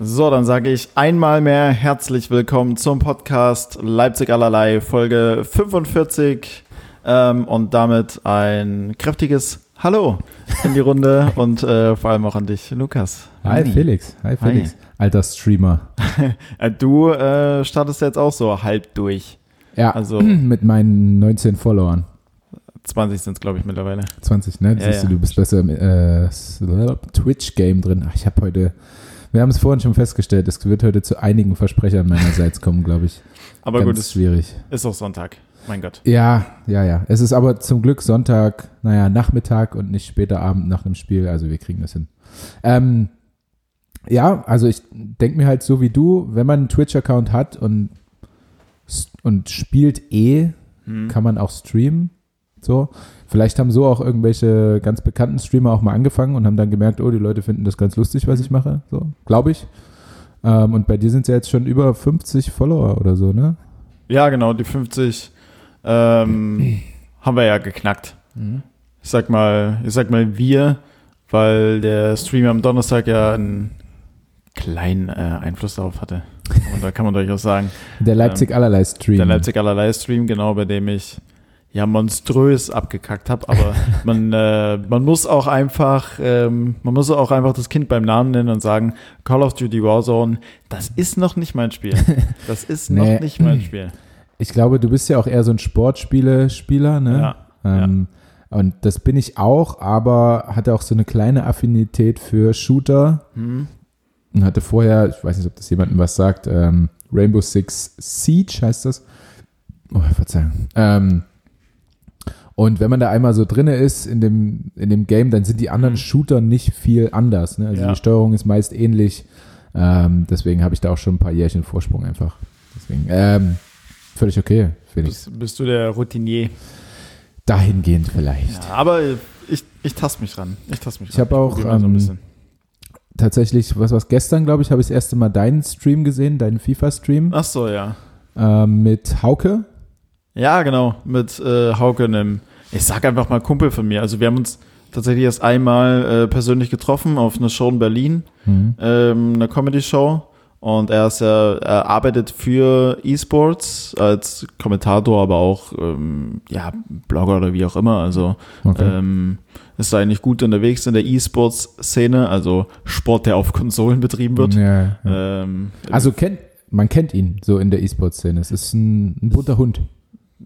So, dann sage ich einmal mehr herzlich willkommen zum Podcast Leipzig allerlei, Folge 45 ähm, und damit ein kräftiges Hallo in die Runde und äh, vor allem auch an dich, Lukas. Hi Felix, hi Felix, hi. alter Streamer. Äh, du äh, startest jetzt auch so halb durch. Ja, also mit meinen 19 Followern. 20 sind es, glaube ich, mittlerweile. 20, ne? Ja, Siehst du, du bist besser im äh, Twitch-Game drin. Ach, ich habe heute, wir haben es vorhin schon festgestellt, es wird heute zu einigen Versprechern meinerseits kommen, glaube ich. Aber Ganz gut, ist schwierig. Ist auch Sonntag. Mein Gott. Ja, ja, ja. Es ist aber zum Glück Sonntag, naja, Nachmittag und nicht später Abend nach dem Spiel. Also wir kriegen das hin. Ähm, ja, also ich denke mir halt so wie du, wenn man einen Twitch-Account hat und, und spielt eh, hm. kann man auch streamen. So. Vielleicht haben so auch irgendwelche ganz bekannten Streamer auch mal angefangen und haben dann gemerkt, oh, die Leute finden das ganz lustig, was ich mache. So, glaube ich. Ähm, und bei dir sind es ja jetzt schon über 50 Follower oder so, ne? Ja, genau, die 50 ähm, haben wir ja geknackt. Mhm. Ich sag mal, ich sag mal wir, weil der Stream am Donnerstag ja einen kleinen äh, Einfluss darauf hatte. Und da kann man durchaus sagen. Der Leipzig ähm, allerlei Stream. Der Leipzig allerlei Stream, genau, bei dem ich ja monströs abgekackt habe, aber man, äh, man muss auch einfach, ähm, man muss auch einfach das Kind beim Namen nennen und sagen, Call of Duty Warzone, das ist noch nicht mein Spiel. Das ist nee. noch nicht mein Spiel. Ich glaube, du bist ja auch eher so ein Sportspiele-Spieler, ne? Ja. Ähm, ja. Und das bin ich auch, aber hatte auch so eine kleine Affinität für Shooter. Mhm. Und hatte vorher, ich weiß nicht, ob das jemandem was sagt, ähm, Rainbow Six Siege heißt das. Oh, Verzeihung. Ähm, und wenn man da einmal so drinne ist in dem, in dem Game, dann sind die anderen mhm. Shooter nicht viel anders. Ne? Also ja. die Steuerung ist meist ähnlich. Ähm, deswegen habe ich da auch schon ein paar Jährchen Vorsprung einfach. Deswegen, ähm, Völlig okay, Felix. Bist, bist, du der Routinier? Dahingehend vielleicht. Ja, aber ich, ich taste mich ran. Ich taste mich Ich habe auch ähm, so tatsächlich, was was gestern, glaube ich, habe ich das erste Mal deinen Stream gesehen, deinen FIFA-Stream. Ach so, ja. Ähm, mit Hauke. Ja, genau, mit äh, Hauke, einem, ich sag einfach mal Kumpel von mir. Also wir haben uns tatsächlich erst einmal äh, persönlich getroffen auf einer Show in Berlin, mhm. ähm, eine Comedy-Show. Und er, ist ja, er arbeitet für E-Sports als Kommentator, aber auch ähm, ja, Blogger oder wie auch immer. Also okay. ähm, ist eigentlich gut unterwegs in der E-Sports-Szene, also Sport, der auf Konsolen betrieben wird. Ja, ja. Ähm, also kennt, man kennt ihn so in der E-Sports-Szene. Es ist ein, ein bunter Hund.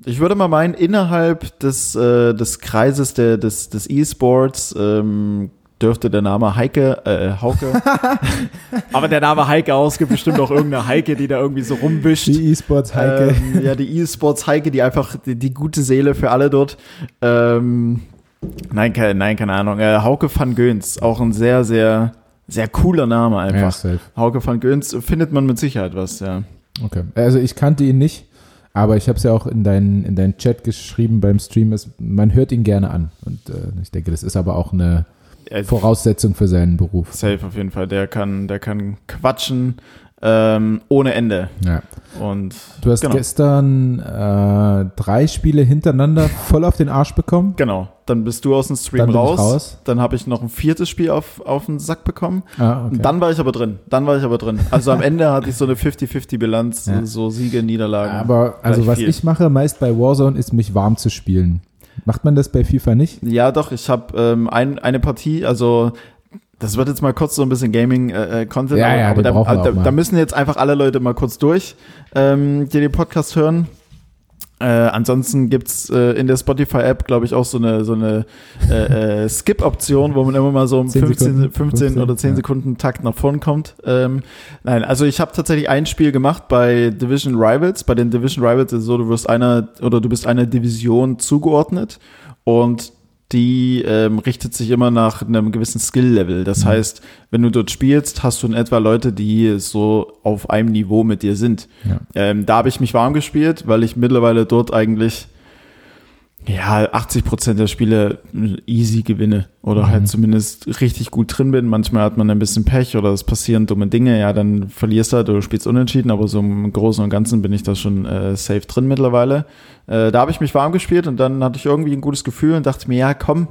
Ich würde mal meinen, innerhalb des, äh, des Kreises der, des, des E-Sports ähm, dürfte der Name Heike, äh, Hauke. aber der Name Heike aus, gibt bestimmt auch irgendeine Heike, die da irgendwie so rumwischt. Die E-Sports Heike. Ähm, ja, die E-Sports Heike, die einfach die, die, gute Seele für alle dort. Ähm, nein, keine, nein, keine Ahnung. Äh, Hauke van Göns, auch ein sehr, sehr, sehr cooler Name einfach. Ja, Hauke van Göns findet man mit Sicherheit was, ja. Okay. Also ich kannte ihn nicht. Aber ich habe es ja auch in deinen in deinen Chat geschrieben beim Stream. Ist, man hört ihn gerne an. Und äh, ich denke, das ist aber auch eine, Voraussetzung für seinen Beruf. Safe auf jeden Fall. Der kann, der kann quatschen ähm, ohne Ende. Ja. Und du hast genau. gestern äh, drei Spiele hintereinander voll auf den Arsch bekommen. Genau. Dann bist du aus dem Stream dann raus. raus. Dann habe ich noch ein viertes Spiel auf, auf den Sack bekommen. Ah, okay. Und dann war ich aber drin. Dann war ich aber drin. Also am Ende hatte ich so eine 50-50-Bilanz, ja. so Siege, Niederlagen. Aber also was viel. ich mache meist bei Warzone ist mich warm zu spielen. Macht man das bei FIFA nicht? Ja, doch. Ich habe ähm, ein, eine Partie, also das wird jetzt mal kurz so ein bisschen Gaming-Content, äh, ja, ja, aber, da, da, da, müssen jetzt einfach alle Leute mal kurz durch, ähm, die den Podcast hören. Äh, ansonsten gibt's äh, in der Spotify-App, glaube ich, auch so eine, so eine äh, äh, Skip-Option, wo man immer mal so um 15, Sekunden, 15, 15, oder 10 ja. Sekunden Takt nach vorn kommt. Ähm, nein, also ich habe tatsächlich ein Spiel gemacht bei Division Rivals. Bei den Division Rivals ist es so, du wirst einer oder du bist einer Division zugeordnet und die ähm, richtet sich immer nach einem gewissen Skill-Level. Das mhm. heißt, wenn du dort spielst, hast du in etwa Leute, die so auf einem Niveau mit dir sind. Ja. Ähm, da habe ich mich warm gespielt, weil ich mittlerweile dort eigentlich ja, 80 Prozent der Spiele easy gewinne oder halt mhm. halt zumindest richtig gut drin bin. Manchmal hat man ein bisschen Pech oder es passieren dumme Dinge, ja, dann verlierst du halt oder spielst unentschieden, aber so im Großen und Ganzen bin ich da schon äh, safe drin mittlerweile. Äh, da habe ich mich warm gespielt und dann hatte ich irgendwie ein gutes Gefühl und dachte mir, ja, komm,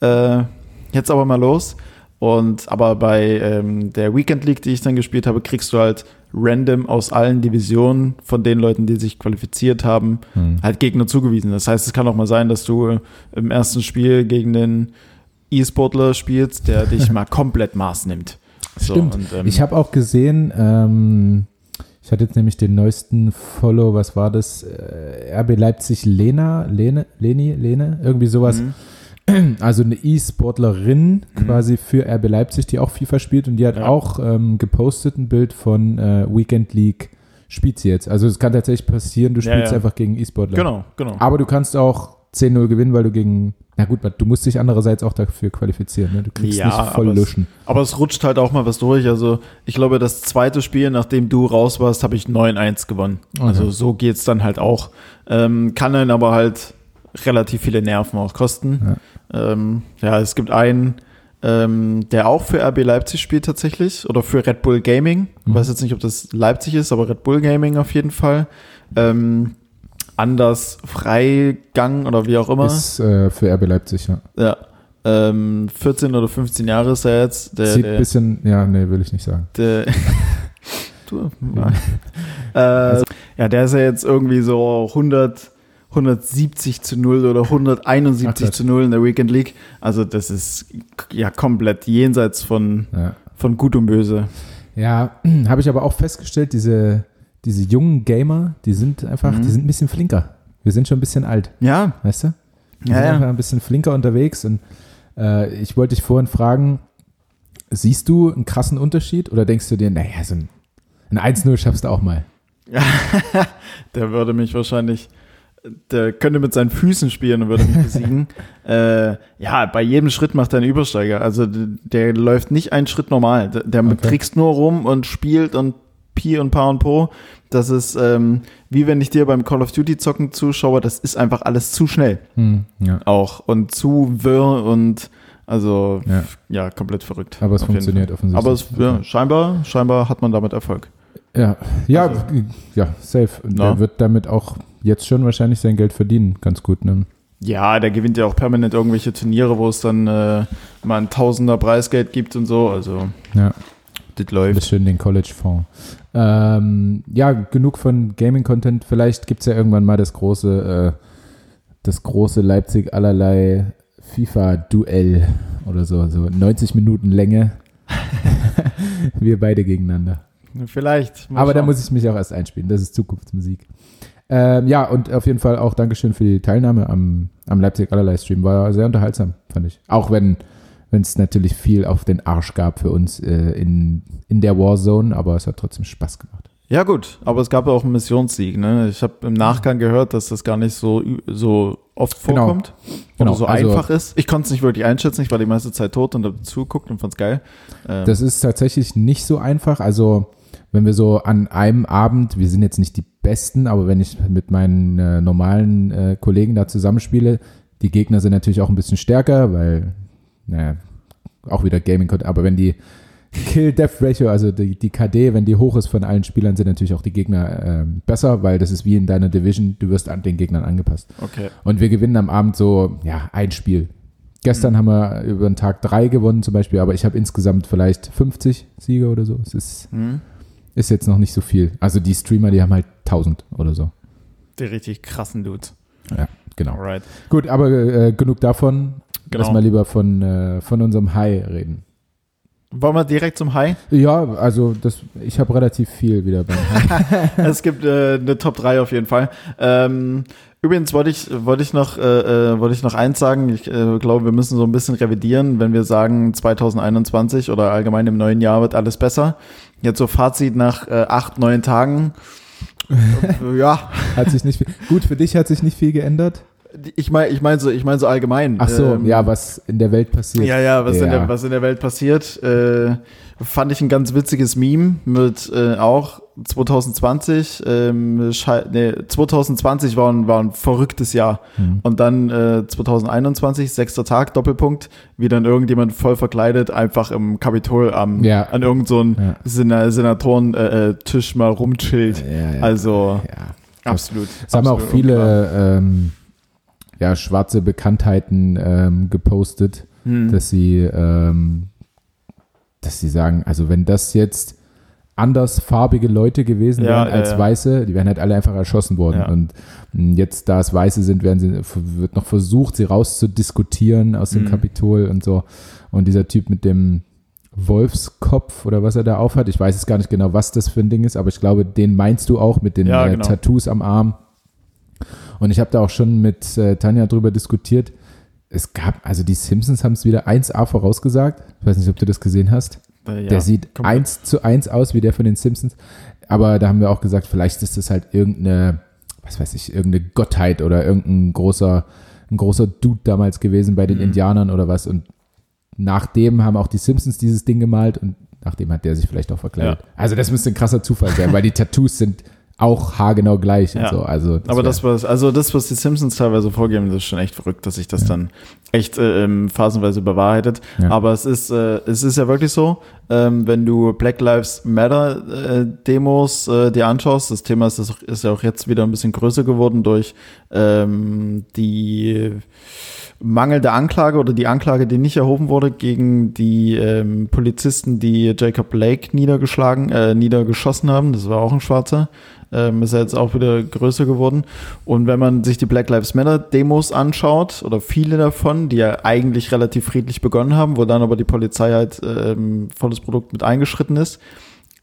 äh, jetzt aber mal los. Und aber bei ähm, der Weekend League, die ich dann gespielt habe, kriegst du halt random aus allen Divisionen von den Leuten, die sich qualifiziert haben, hm. halt Gegner zugewiesen. Das heißt, es kann auch mal sein, dass du im ersten Spiel gegen den E-Sportler spielst, der dich mal komplett Maß nimmt. So, Stimmt. Und, ähm, ich habe auch gesehen, ähm, ich hatte jetzt nämlich den neuesten Follow, was war das? Äh, RB Leipzig Lena, Lene, Leni, Lene, irgendwie sowas. Mhm. Also eine E-Sportlerin mhm. quasi für RB Leipzig, die auch FIFA spielt und die hat ja. auch ähm, gepostet ein Bild von äh, Weekend League spielt sie jetzt. Also es kann tatsächlich passieren, du spielst ja, ja. einfach gegen E-Sportler. Genau, genau. Aber du kannst auch 10-0 gewinnen, weil du gegen na gut, du musst dich andererseits auch dafür qualifizieren. Ne? Du kriegst ja, nicht voll aber luschen. Es, aber es rutscht halt auch mal was durch. Also ich glaube, das zweite Spiel, nachdem du raus warst, habe ich 9-1 gewonnen. Okay. Also so geht es dann halt auch. Ähm, kann dann aber halt relativ viele Nerven auch kosten. Ja, ähm, ja es gibt einen, ähm, der auch für RB Leipzig spielt tatsächlich oder für Red Bull Gaming. Ich mhm. weiß jetzt nicht, ob das Leipzig ist, aber Red Bull Gaming auf jeden Fall. Ähm, Anders Freigang oder wie auch immer. Ist äh, für RB Leipzig, ja. Ja. Ähm, 14 oder 15 Jahre ist er jetzt. Der, Sieht ein bisschen, ja, nee, will ich nicht sagen. Der, du, äh, ja, der ist ja jetzt irgendwie so 100, 170 zu 0 oder 171 Ach, zu 0 in der Weekend League. Also das ist ja komplett jenseits von, ja. von Gut und Böse. Ja, habe ich aber auch festgestellt, diese diese jungen Gamer, die sind einfach, mhm. die sind ein bisschen flinker. Wir sind schon ein bisschen alt. Ja. Weißt du? Die ja, sind ja. einfach ein bisschen flinker unterwegs. Und äh, ich wollte dich vorhin fragen, siehst du einen krassen Unterschied oder denkst du dir, naja, so ein, ein 1-0 schaffst du auch mal? der würde mich wahrscheinlich, der könnte mit seinen Füßen spielen und würde mich besiegen. äh, ja, bei jedem Schritt macht er einen Übersteiger. Also der läuft nicht einen Schritt normal. Der, der okay. trickst nur rum und spielt und Pi und Pa und Po. Das ist ähm, wie wenn ich dir beim Call of Duty zocken zuschaue, das ist einfach alles zu schnell. Hm, ja. Auch und zu wirr und also ja, ja komplett verrückt. Aber es funktioniert offensichtlich. Aber es, ja, scheinbar, scheinbar hat man damit Erfolg. Ja, ja, also, ja, safe. Und der wird damit auch jetzt schon wahrscheinlich sein Geld verdienen, ganz gut. Ne? Ja, der gewinnt ja auch permanent irgendwelche Turniere, wo es dann äh, mal ein Tausender Preisgeld gibt und so. Also ja das läuft. Das schön den College-Fonds. Ähm, ja, genug von Gaming-Content. Vielleicht gibt es ja irgendwann mal das große, äh, das große Leipzig allerlei FIFA-Duell oder so. So 90 Minuten Länge. Wir beide gegeneinander. Vielleicht. Aber schauen. da muss ich mich auch erst einspielen. Das ist Zukunftsmusik. Ähm, ja, und auf jeden Fall auch Dankeschön für die Teilnahme am, am Leipzig allerlei Stream. War sehr unterhaltsam, fand ich. Auch wenn es natürlich viel auf den Arsch gab für uns äh, in, in der Warzone, aber es hat trotzdem Spaß gemacht. Ja, gut, aber es gab ja auch einen Missionssieg. Ne? Ich habe im Nachgang gehört, dass das gar nicht so, so oft genau. vorkommt genau. oder genau. so also, einfach ist. Ich konnte es nicht wirklich einschätzen, ich war die meiste Zeit tot und habe zugeguckt und fand es geil. Ähm. Das ist tatsächlich nicht so einfach. Also, wenn wir so an einem Abend, wir sind jetzt nicht die Besten, aber wenn ich mit meinen äh, normalen äh, Kollegen da zusammenspiele, die Gegner sind natürlich auch ein bisschen stärker, weil naja, auch wieder Gaming aber wenn die Kill-Death-Ratio, also die, die, KD, wenn die hoch ist von allen Spielern, sind natürlich auch die Gegner ähm, besser, weil das ist wie in deiner Division, du wirst an den Gegnern angepasst. Okay. Und wir gewinnen am Abend so, ja, ein Spiel. Gestern mhm. haben wir über den Tag drei gewonnen zum Beispiel, aber ich habe insgesamt vielleicht 50 Siege oder so. Es ist, mhm. Ist jetzt noch nicht so viel. Also die Streamer, die haben halt 1000 oder so. Die richtig krassen Dudes. Ja, genau. Alright. Gut, aber äh, genug davon. Genau. Lass mal lieber von, äh, von unserem High reden. Wollen wir direkt zum High? Ja, also das, ich habe relativ viel wieder beim High. es gibt äh, eine Top 3 auf jeden Fall. Ähm, übrigens wollte ich, wollte ich, noch, äh, äh, wollte ich noch eins sagen. Ich äh, glaube, wir müssen so ein bisschen revidieren, wenn wir sagen 2021 oder allgemein im neuen Jahr wird alles besser. Jetzt so Fazit nach äh, acht, neun Tagen. ja. Hat sich nicht viel, gut, für dich hat sich nicht viel geändert. Ich meine, ich meine so, ich meine so allgemein. Ach so, ähm, ja, was in der Welt passiert. Ja, ja, was, ja. In, der, was in der Welt passiert. Äh, fand ich ein ganz witziges Meme mit äh, auch 2020. Ähm, nee, 2020 war ein, war ein verrücktes Jahr. Mhm. Und dann äh, 2021, sechster Tag, Doppelpunkt, wie dann irgendjemand voll verkleidet einfach im Kapitol am, ja. an irgendeinem so ja. Senatoren-Tisch äh, äh mal rumchillt. Ja, also absolut. Es haben auch viele ähm, ja, schwarze Bekanntheiten ähm, gepostet, hm. dass sie ähm, dass sie sagen, also wenn das jetzt andersfarbige Leute gewesen Ja, wären als ja, ja. Weiße, die wären halt alle einfach erschossen worden. Und mh, jetzt, da es Weiße sind, werden sie, wird noch versucht, sie rauszudiskutieren aus dem Mhm. Kapitol und so. Und dieser Typ mit dem Wolfskopf oder was er da aufhat, ich weiß jetzt gar nicht genau, was das für ein Ding ist, aber ich glaube, den meinst du auch mit den äh, genau. Tattoos am Arm. Und ich habe da auch schon mit äh, Tanja drüber diskutiert. Es gab, also die Simpsons haben es wieder 1A vorausgesagt. Ich weiß nicht, ob du das gesehen hast. Äh, ja, der sieht eins zu eins aus wie der von den Simpsons. Aber da haben wir auch gesagt, vielleicht ist das halt irgendeine, was weiß ich, irgendeine Gottheit oder irgendein großer, ein großer Dude damals gewesen bei den Mhm. Indianern oder was. Und nachdem haben auch die Simpsons dieses Ding gemalt und nachdem hat der sich vielleicht auch verkleidet. Ja. Also das müsste ein krasser Zufall sein, weil die Tattoos sind auch haargenau gleich Ja. und so. Also Aber wär- das, was, also das, was die Simpsons teilweise vorgeben, das ist schon echt verrückt, dass sich das dann echt äh, ähm, phasenweise bewahrheitet. Ja. Aber es ist, äh, es ist ja wirklich so, ähm, wenn du Black Lives Matter äh, Demos äh, dir anschaust, das Thema ist, das ist ja auch jetzt wieder ein bisschen größer geworden durch ähm, die mangelnde Anklage oder die Anklage, die nicht erhoben wurde gegen die ähm, Polizisten, die Jacob Blake niedergeschlagen, äh, niedergeschossen haben. Das war auch ein Schwarzer. Ähm, ist ja jetzt auch wieder größer geworden. Und wenn man sich die Black Lives Matter Demos anschaut, oder viele davon, die ja eigentlich relativ friedlich begonnen haben, wo dann aber die Polizei halt ähm, volles Produkt mit eingeschritten ist,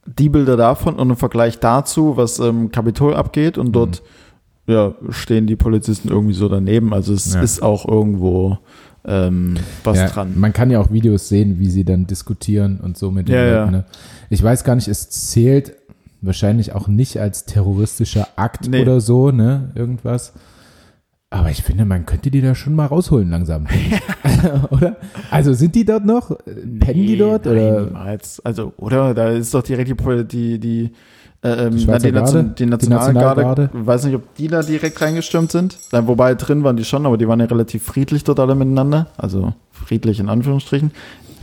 die Bilder davon und im Vergleich dazu, was im Kapitol abgeht und dort ja, stehen die Polizisten irgendwie so daneben. Also es Ja. ist auch irgendwo ähm, was ja, dran. Man kann ja auch Videos sehen, wie sie dann diskutieren und so mit den ja. Leuten. Ne? Ich weiß gar nicht, es zählt wahrscheinlich auch nicht als terroristischer Akt Nee. oder so, ne? Irgendwas. Aber ich finde, man könnte die da schon mal rausholen langsam. oder? Also sind die dort noch? Pennen die dort? Nein, oder? niemals. Also, oder? Da ist doch direkt die, die, die, äh, ähm, Die na, die, Nation, die Die Nationalgarde. Nationalgarde? weiß nicht, ob die da direkt reingestürmt sind. Dann, wobei drin waren die schon, aber die waren ja relativ friedlich dort alle miteinander. Also friedlich in Anführungsstrichen.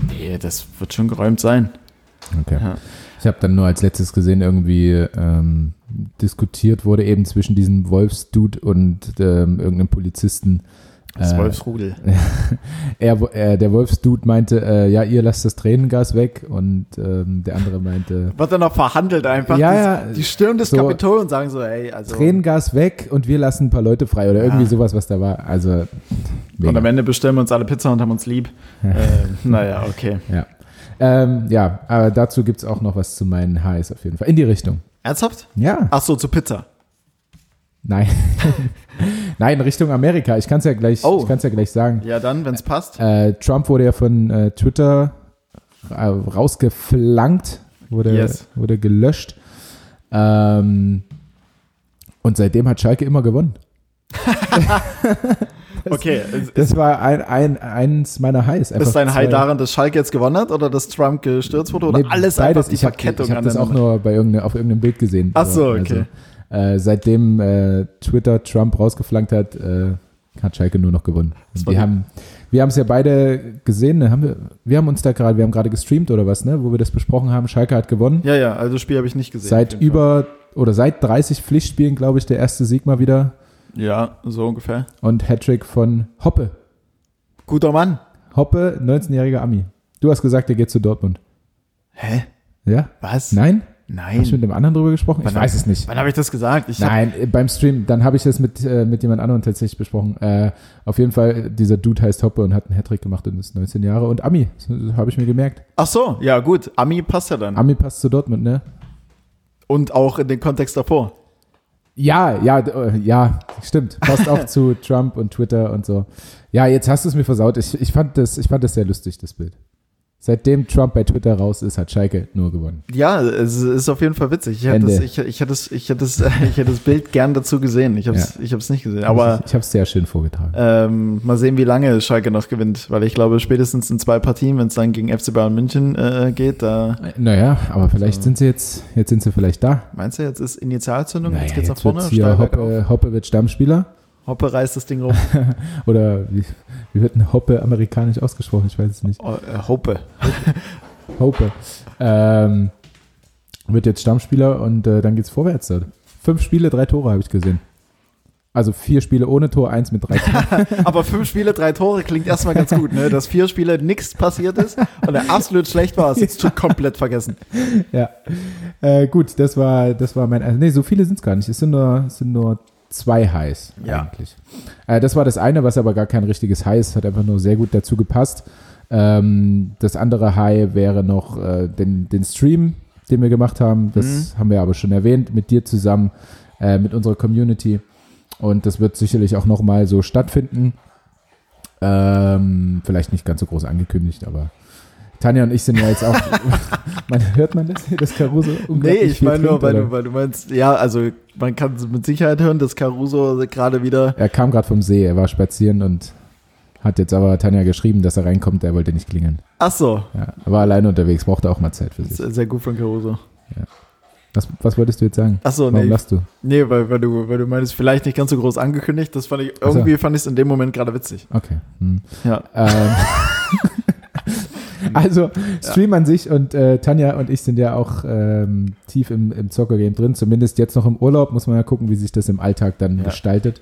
Nee, das wird schon geräumt sein. Okay. Ja. Ich habe dann nur als letztes gesehen, irgendwie ähm, diskutiert wurde eben zwischen diesem Wolfsdude und ähm, irgendeinem Polizisten. Das Äh, Wolfsrudel. Er, äh, der Wolfsdude meinte, äh, ja, ihr lasst das Tränengas weg und ähm, der andere meinte, Wird dann noch verhandelt einfach. Ja, die, ja. die stürmen das So- Kapitol und sagen so, ey, also. Tränengas weg und wir lassen ein paar Leute frei oder irgendwie Ja. sowas, was da war. Also, mega. Und am Ende bestellen wir uns alle Pizza und haben uns lieb. ähm, naja, okay. ja. Ähm, ja, aber dazu gibt es auch noch was zu meinen Highs auf jeden Fall. In die Richtung. Ernsthaft? Ja, Ach so, zu Pizza. nein. nein, Richtung Amerika. Ich kann es ja, gleich- Oh. ich kann's ja gleich sagen. Ja, dann, wenn es passt. Äh, Trump wurde ja von äh, Twitter äh, rausgeflankt, wurde, Yes. wurde gelöscht. Ähm, und seitdem hat Schalke immer gewonnen. Okay, Das war ein, ein, eins meiner Highs. Einfach ist dein High daran, dass Schalke jetzt gewonnen hat oder dass Trump gestürzt wurde oder Nee, alles beides. einfach die ich habe Verkettung hab das auch nur bei irgendeine, auf irgendeinem Bild gesehen. Ach so, okay. Also, äh, seitdem äh, Twitter Trump rausgeflankt hat, äh, hat Schalke nur noch gewonnen. Und wir haben wir haben es ja beide gesehen, ne? haben wir, wir haben uns da gerade, wir haben gerade gestreamt oder was, ne, wo wir das besprochen haben. Schalke hat gewonnen. Ja, ja, also das Spiel habe ich nicht gesehen. seit über oder seit 30 Pflichtspielen, glaube ich, der erste Sieg mal wieder. Ja, so ungefähr. und Hattrick von Hoppe. Guter Mann. Hoppe, 19-jähriger Ami. Du hast gesagt, der geht zu Dortmund. Hä? Ja? Was? Nein? Nein. Hast du mit dem anderen drüber gesprochen? Ich Wann weiß hab- es nicht. Wann habe ich das gesagt? Ich Nein, äh, beim Stream, dann habe ich das mit, äh, mit jemand anderem tatsächlich besprochen. Äh, auf jeden Fall, dieser Dude heißt Hoppe und hat einen Hattrick gemacht und ist 19 Jahre und Ami, habe ich mir gemerkt. ach so, ja gut. Ami passt ja dann. Ami passt zu Dortmund, ne? Und auch in den Kontext davor. Ja, ja, äh, ja, stimmt. Passt auch zu Trump und Twitter und so. Ja, jetzt hast du es mir versaut. Ich, ich, fand das, ich fand das sehr lustig, das Bild. Seitdem Trump bei Twitter raus ist, hat Schalke nur gewonnen. Ja, es ist auf jeden Fall witzig. Ich hätte, das, ich, ich, hätte das, ich, hätte das, ich hätte das Bild gern dazu gesehen. Ich habe es ich hab's nicht gesehen. Aber ich, ich habe es sehr schön vorgetragen. ähm, mal sehen, wie lange Schalke noch gewinnt. Weil ich glaube, spätestens in zwei Partien, wenn es dann gegen FC Bayern München äh, geht, da Naja, aber vielleicht sind sie jetzt, jetzt sind sie vielleicht da. meinst du, jetzt ist Initialzündung, Naja, jetzt geht's nach jetzt vorne. hier. Hoppe, Hoppe wird Stammspieler. Hoppe reißt das Ding rum. Oder wie, wie wird ein Hoppe amerikanisch ausgesprochen? Ich weiß es nicht. Oh, äh, Hoppe. Hoppe. Ähm, wird jetzt Stammspieler und äh, dann geht's vorwärts dort. Fünf Spiele, drei Tore habe ich gesehen. Also vier Spiele ohne Tor, eins mit drei Toren. Aber fünf Spiele, drei Tore klingt erstmal ganz gut, ne? Dass vier Spiele nichts passiert ist und er absolut schlecht war, ist jetzt schon komplett vergessen. Ja. Äh, gut, das war, das war mein. Also, nee, so viele sind es gar nicht. Es sind nur, es sind nur zwei Highs ja. eigentlich. Äh, das war das eine, was aber gar kein richtiges High ist, hat einfach nur sehr gut dazu gepasst. Ähm, das andere High wäre noch äh, den, den Stream, den wir gemacht haben. Das mhm. haben wir aber schon erwähnt, mit dir zusammen, äh, mit unserer Community. Und das wird sicherlich auch nochmal so stattfinden. Ähm, vielleicht nicht ganz so groß angekündigt, aber Tanja und ich sind ja jetzt auch. man, hört man das hier, das Caruso? Nee, ich meine nur, weil du, weil du meinst, ja, also man kann mit Sicherheit hören, dass Caruso gerade wieder. Er kam gerade vom See, er war spazieren und hat jetzt aber Tanja geschrieben, dass er reinkommt, er wollte nicht klingeln. Ach so. Ja, er war alleine unterwegs, brauchte auch mal Zeit für sich. Sehr, sehr gut von Caruso. Ja. Was, was wolltest du jetzt sagen? Achso, Warum nee. lachst du? Nee, weil, weil, du, weil du meinst, vielleicht nicht ganz so groß angekündigt. Das fand ich, irgendwie so. fand ich es in dem Moment gerade witzig. Okay. Hm. Ja. Ähm. also, Stream an sich und äh, Tanja und ich sind ja auch ähm, tief im, im Zocker-Game drin. Zumindest jetzt noch im Urlaub. Muss man ja gucken, wie sich das im Alltag dann gestaltet.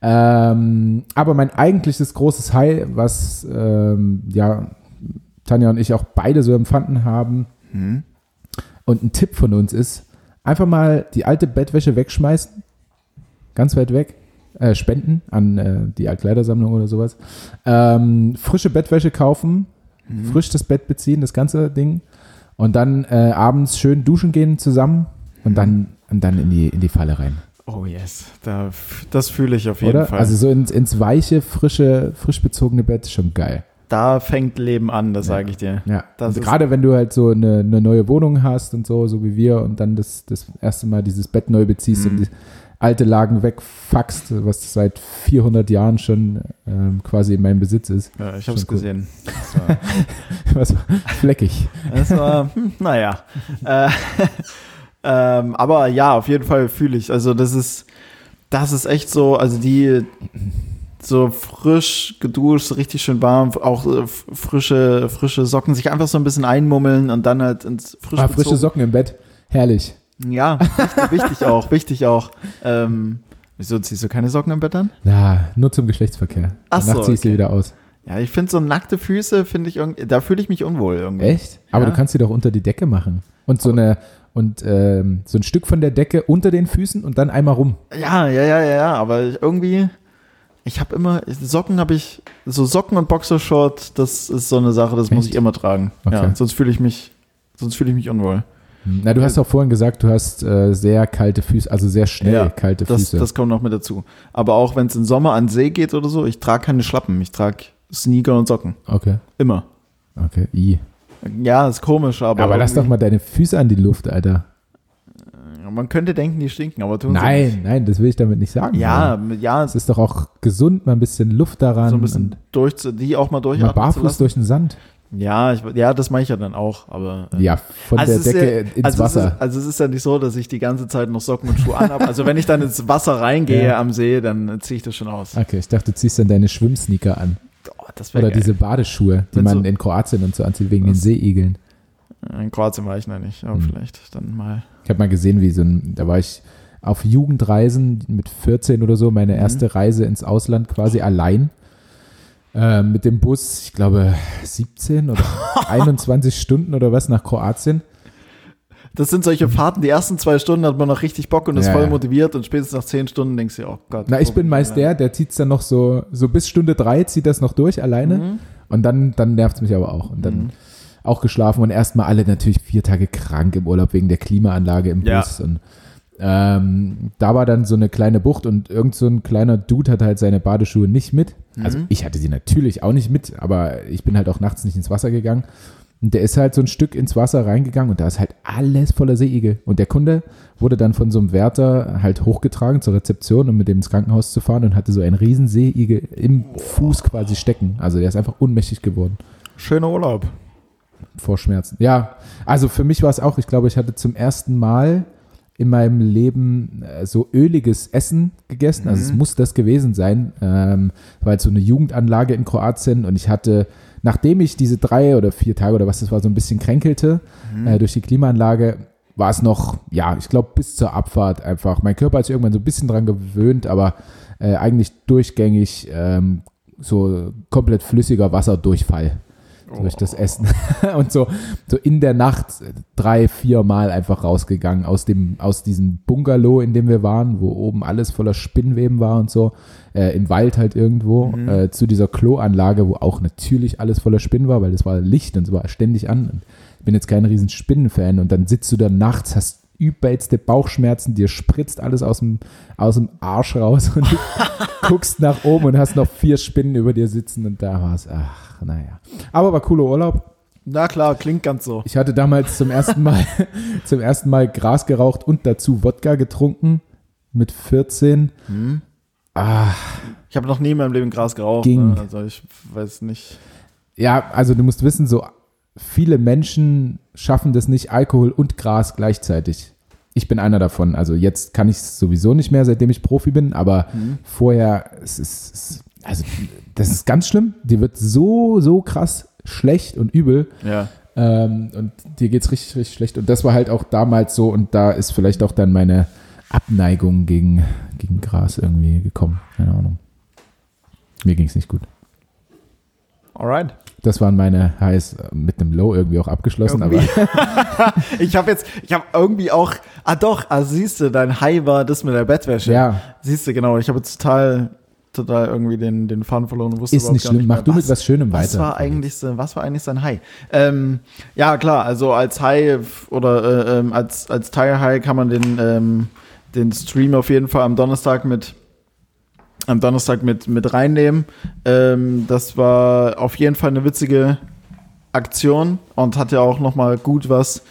Ähm, aber mein eigentliches großes High, was ähm, ja Tanja und ich auch beide so empfunden haben, mhm. Und ein Tipp von uns ist, einfach mal die alte Bettwäsche wegschmeißen, ganz weit weg, äh, spenden an äh, die Altkleidersammlung oder sowas. Ähm, frische Bettwäsche kaufen, mhm. frisch das Bett beziehen, das ganze Ding. Und dann äh, abends schön duschen gehen zusammen und dann, und dann in, die, in die Falle rein. Oh yes, da, das fühle ich auf jeden Oder? Fall. Also so ins, ins weiche, frische, frisch bezogene Bett, schon geil da fängt Leben an, das ja. sage ich dir. Ja. Also gerade wenn du halt so eine, eine, neue Wohnung hast und so, so wie wir, und dann das, das erste Mal dieses Bett neu beziehst mhm. und die alte Lagen wegfackst, was seit 400 Jahren schon ähm, quasi in meinem Besitz ist. Ja, ich habe es gesehen. was war fleckig. Das war, hm, naja. äh, ähm, aber ja, auf jeden Fall fühle ich. Also das ist, das ist echt so, also die so frisch geduscht, richtig schön warm, auch äh, frische, frische Socken, sich einfach so ein bisschen einmummeln und dann halt ins frisch ah, frische Socken im Bett, herrlich. Ja, wichtig, wichtig auch, wichtig auch. Ähm, wieso ziehst du keine Socken im Bett an? Ja, nur zum Geschlechtsverkehr. Ach Danach so, ziehst okay. du wieder aus. Ja, ich finde so nackte Füße, finde ich irgendwie, da fühle ich mich unwohl irgendwie. Echt? Aber ja. du kannst sie doch unter die Decke machen. Und so eine, und ähm, so ein Stück von der Decke unter den Füßen und dann einmal rum. Ja, ja, ja, ja, aber irgendwie, ich habe immer, Socken habe ich, so Socken und Boxershort, das ist so eine Sache, das Echt? muss ich immer tragen. Okay. Ja, sonst fühle ich mich, sonst fühle ich mich unwohl. Na, du hast auch vorhin gesagt, du hast äh, sehr kalte Füße, also sehr schnell ja, kalte das, Füße. Das kommt noch mit dazu. Aber auch wenn es im Sommer an See geht oder so, ich trage keine Schlappen, ich trage Sneaker und Socken. Okay. Immer. Okay, I. Ja, ist komisch, aber. Aber lass doch mal deine Füße an die Luft, Alter. Man könnte denken, die stinken, aber tun nein, sie nicht. Nein, das will ich damit nicht sagen. Ja, ja. Es ist doch auch gesund, mal ein bisschen Luft daran. So ein bisschen durch, die auch mal durchatmen Mal barfuß durch den Sand. Ja, ich, ja, das mache ich ja dann auch, aber. Äh, ja, von also der Decke ja, ins also Wasser. Es ist, also es ist ja nicht so, dass ich die ganze Zeit noch Socken und Schuhe anhabe. Also wenn ich dann ins Wasser reingehe ja. am See, dann ziehe ich das schon aus. Okay, ich dachte, du ziehst dann deine Schwimmsneaker an. Oh, Oder geil. diese Badeschuhe, die wenn man so, in Kroatien und so anzieht, wegen den Seeigeln. In Kroatien war ich noch nicht, aber hm. vielleicht dann mal. Ich habe mal gesehen, wie so ein, da war ich auf Jugendreisen mit 14 oder so, meine mhm. erste mhm. Reise ins Ausland quasi allein. Äh, mit dem Bus, ich glaube 17 oder 21 Stunden oder was nach Kroatien. Das sind solche Fahrten, die ersten zwei Stunden hat man noch richtig Bock und ist ja, voll motiviert und spätestens nach zehn Stunden denkst du, oh Gott. Na, ich bin meist der, der zieht es dann noch so, so bis Stunde drei zieht das noch durch alleine mhm. und dann, dann nervt es mich aber auch. Und dann mhm. auch geschlafen und erstmal alle natürlich vier Tage krank im Urlaub wegen der Klimaanlage im Bus. Ja. Und ähm, da war dann so eine kleine Bucht und irgend so ein kleiner Dude hat halt seine Badeschuhe nicht mit. Also mhm. ich hatte sie natürlich auch nicht mit, aber ich bin halt auch nachts nicht ins Wasser gegangen. Und der ist halt so ein Stück ins Wasser reingegangen und da ist halt alles voller Seeigel. Und der Kunde wurde dann von so einem Wärter halt hochgetragen zur Rezeption, um mit dem ins Krankenhaus zu fahren und hatte so einen riesen Seeigel im Fuß quasi stecken. Also der ist einfach unmächtig geworden. Schöner Urlaub. Vor Schmerzen. Ja, also für mich war es auch, ich glaube, ich hatte zum ersten Mal in meinem Leben äh, so öliges Essen gegessen. Mhm. Also es mhm. muss das gewesen sein, ähm, weil so eine Jugendanlage in Kroatien und ich hatte, nachdem ich diese drei oder vier Tage oder was das war, so ein bisschen kränkelte mhm. äh, durch die Klimaanlage, war es noch, ja, ich glaube, bis zur Abfahrt einfach. Mein Körper hat sich irgendwann so ein bisschen dran gewöhnt, aber äh, eigentlich durchgängig ähm, so komplett flüssiger Wasserdurchfall durch das Essen. und so, so in der Nacht drei, vier Mal einfach rausgegangen aus dem, aus diesem Bungalow, in dem wir waren, wo oben alles voller Spinnweben war und so, äh, im Wald halt irgendwo, mhm. äh, zu dieser Kloanlage, wo auch natürlich alles voller Spinnen war, weil es war Licht und es war ständig an. Ich bin jetzt kein riesen Spinnenfan und dann sitzt du da nachts, hast übelste Bauchschmerzen, dir spritzt alles aus dem, aus dem Arsch raus und du guckst nach oben und hast noch vier Spinnen über dir sitzen und da war es, ach, naja. Aber war cooler Urlaub. Na klar, klingt ganz so. Ich hatte damals zum ersten Mal, zum ersten Mal Gras geraucht und dazu Wodka getrunken mit 14. Hm. Ah, ich habe noch nie in meinem Leben Gras geraucht. Ging. Ne? Also ich weiß nicht. Ja, also du musst wissen, so viele Menschen schaffen das nicht, Alkohol und Gras gleichzeitig. Ich bin einer davon. Also jetzt kann ich es sowieso nicht mehr, seitdem ich Profi bin, aber mhm. vorher, es ist, also das ist ganz schlimm. Dir wird so, so krass schlecht und übel. Ja. Ähm, und dir geht es richtig, richtig schlecht. Und das war halt auch damals so und da ist vielleicht auch dann meine Abneigung gegen, gegen Gras irgendwie gekommen. Keine Ahnung. Mir ging es nicht gut. Alright. Das waren meine Highs äh, mit einem Low irgendwie auch abgeschlossen. Irgendwie. Aber ich habe jetzt, ich habe irgendwie auch, ah doch, ah siehst du, dein High war das mit der Bettwäsche. Ja. Siehst du, genau. Ich habe jetzt total, total irgendwie den, den Faden verloren und wusste Ist nicht schlimm. Nicht Mach du mit was Schönem was weiter. War eigentlich, was war eigentlich sein High? Ähm, ja, klar, also als High oder äh, ähm, als, als Tire High kann man den, ähm, den Stream auf jeden Fall am Donnerstag mit am Donnerstag mit, mit reinnehmen. Ähm, das war auf jeden Fall eine witzige Aktion und hat ja auch nochmal gut was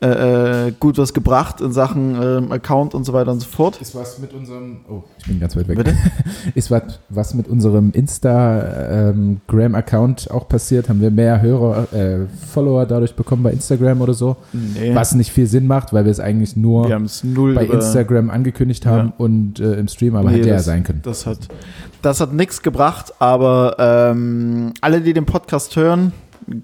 äh, äh, gut was gebracht in Sachen ähm, Account und so weiter und so fort. Ist was mit unserem, oh, ich bin ganz weit weg. Bitte? Ist was, was mit unserem Instagram-Account ähm, auch passiert? Haben wir mehr Hörer, äh, Follower dadurch bekommen bei Instagram oder so? Nee. Was nicht viel Sinn macht, weil wir es eigentlich nur bei Instagram angekündigt haben ja. und äh, im Stream, aber nee, hätte ja sein können. Das hat, das hat nichts gebracht, aber ähm, alle, die den Podcast hören,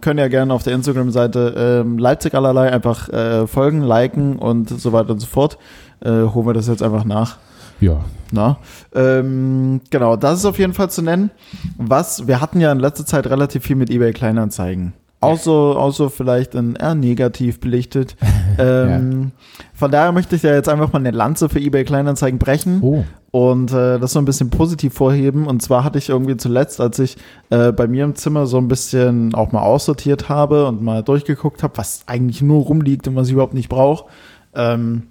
können ja gerne auf der Instagram-Seite ähm, Leipzig allerlei einfach äh, folgen, liken und so weiter und so fort. Äh, holen wir das jetzt einfach nach. Ja. Na, ähm, genau, das ist auf jeden Fall zu nennen. Was, wir hatten ja in letzter Zeit relativ viel mit eBay Kleinanzeigen. Außer, außer vielleicht in eher negativ belichtet. ähm, ja. Von daher möchte ich ja jetzt einfach mal eine Lanze für eBay Kleinanzeigen brechen. Oh und äh, das so ein bisschen positiv vorheben. Und zwar hatte ich irgendwie zuletzt, als ich äh, bei mir im Zimmer so ein bisschen auch mal aussortiert habe und mal durchgeguckt habe, was eigentlich nur rumliegt und was ich überhaupt nicht brauche, ähm,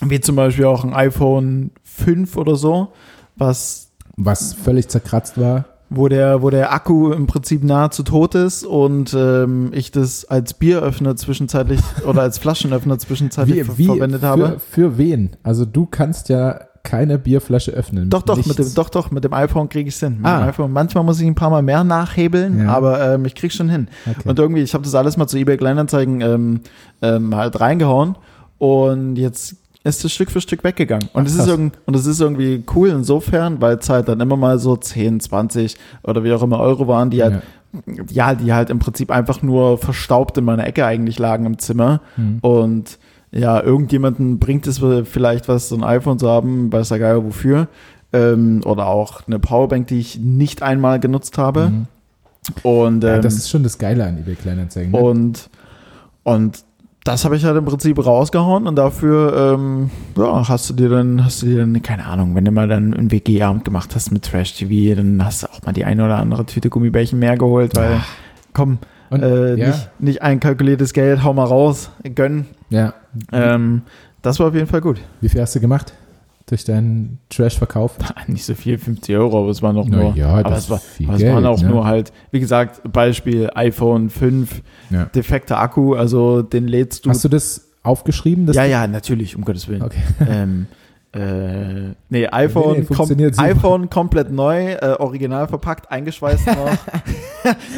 wie zum Beispiel auch ein iPhone 5 oder so, was was völlig zerkratzt war wo der, wo der Akku im Prinzip nahezu tot ist und ähm, ich das als Bieröffner zwischenzeitlich oder als Flaschenöffner zwischenzeitlich wie, wie verwendet für, habe. Für wen? Also du kannst ja keine Bierflasche öffnen. Doch, doch, mit dem, doch, doch, mit dem iPhone kriege ich es hin. Ah. IPhone, manchmal muss ich ein paar Mal mehr nachhebeln, ja. aber ähm, ich kriege schon hin. Okay. Und irgendwie, ich habe das alles mal zu eBay Kleinanzeigen ähm, ähm, halt reingehauen und jetzt ist es Stück für Stück weggegangen. Und es ist, und es ist irgendwie cool insofern, weil es halt dann immer mal so 10, 20 oder wie auch immer Euro waren, die halt, ja, ja die halt im Prinzip einfach nur verstaubt in meiner Ecke eigentlich lagen im Zimmer. Mhm. Und ja, irgendjemanden bringt es vielleicht was, so ein iPhone zu haben, weiß der Geier wofür. Ähm, oder auch eine Powerbank, die ich nicht einmal genutzt habe. Mhm. Und, ähm, ja, das ist schon das Geile an eBay Kleinanzeigen. Ne? Und, und das habe ich halt im Prinzip rausgehauen und dafür ähm, ja, hast du dir dann, hast du dir dann, keine Ahnung, wenn du mal dann einen WG-Abend gemacht hast mit Trash TV, dann hast du auch mal die eine oder andere Tüte Gummibärchen mehr geholt, weil, Ach. komm, und, äh, ja. nicht, nicht einkalkuliertes Geld, hau mal raus, gönn. Ja. Ähm, das war auf jeden Fall gut. Wie viel hast du gemacht? Durch deinen Trash-Verkauf? Nicht so viel, 50 Euro, aber es war noch nur. Ja, aber es, war, aber es Geld, waren auch ne? nur halt, wie gesagt, Beispiel iPhone 5, ja. defekter Akku, also den lädst du. Hast du das aufgeschrieben? ja, ja, natürlich, um Gottes Willen. Okay. Ähm, äh, nee, iPhone, nee, kom iPhone komplett neu, äh, original verpackt, eingeschweißt noch.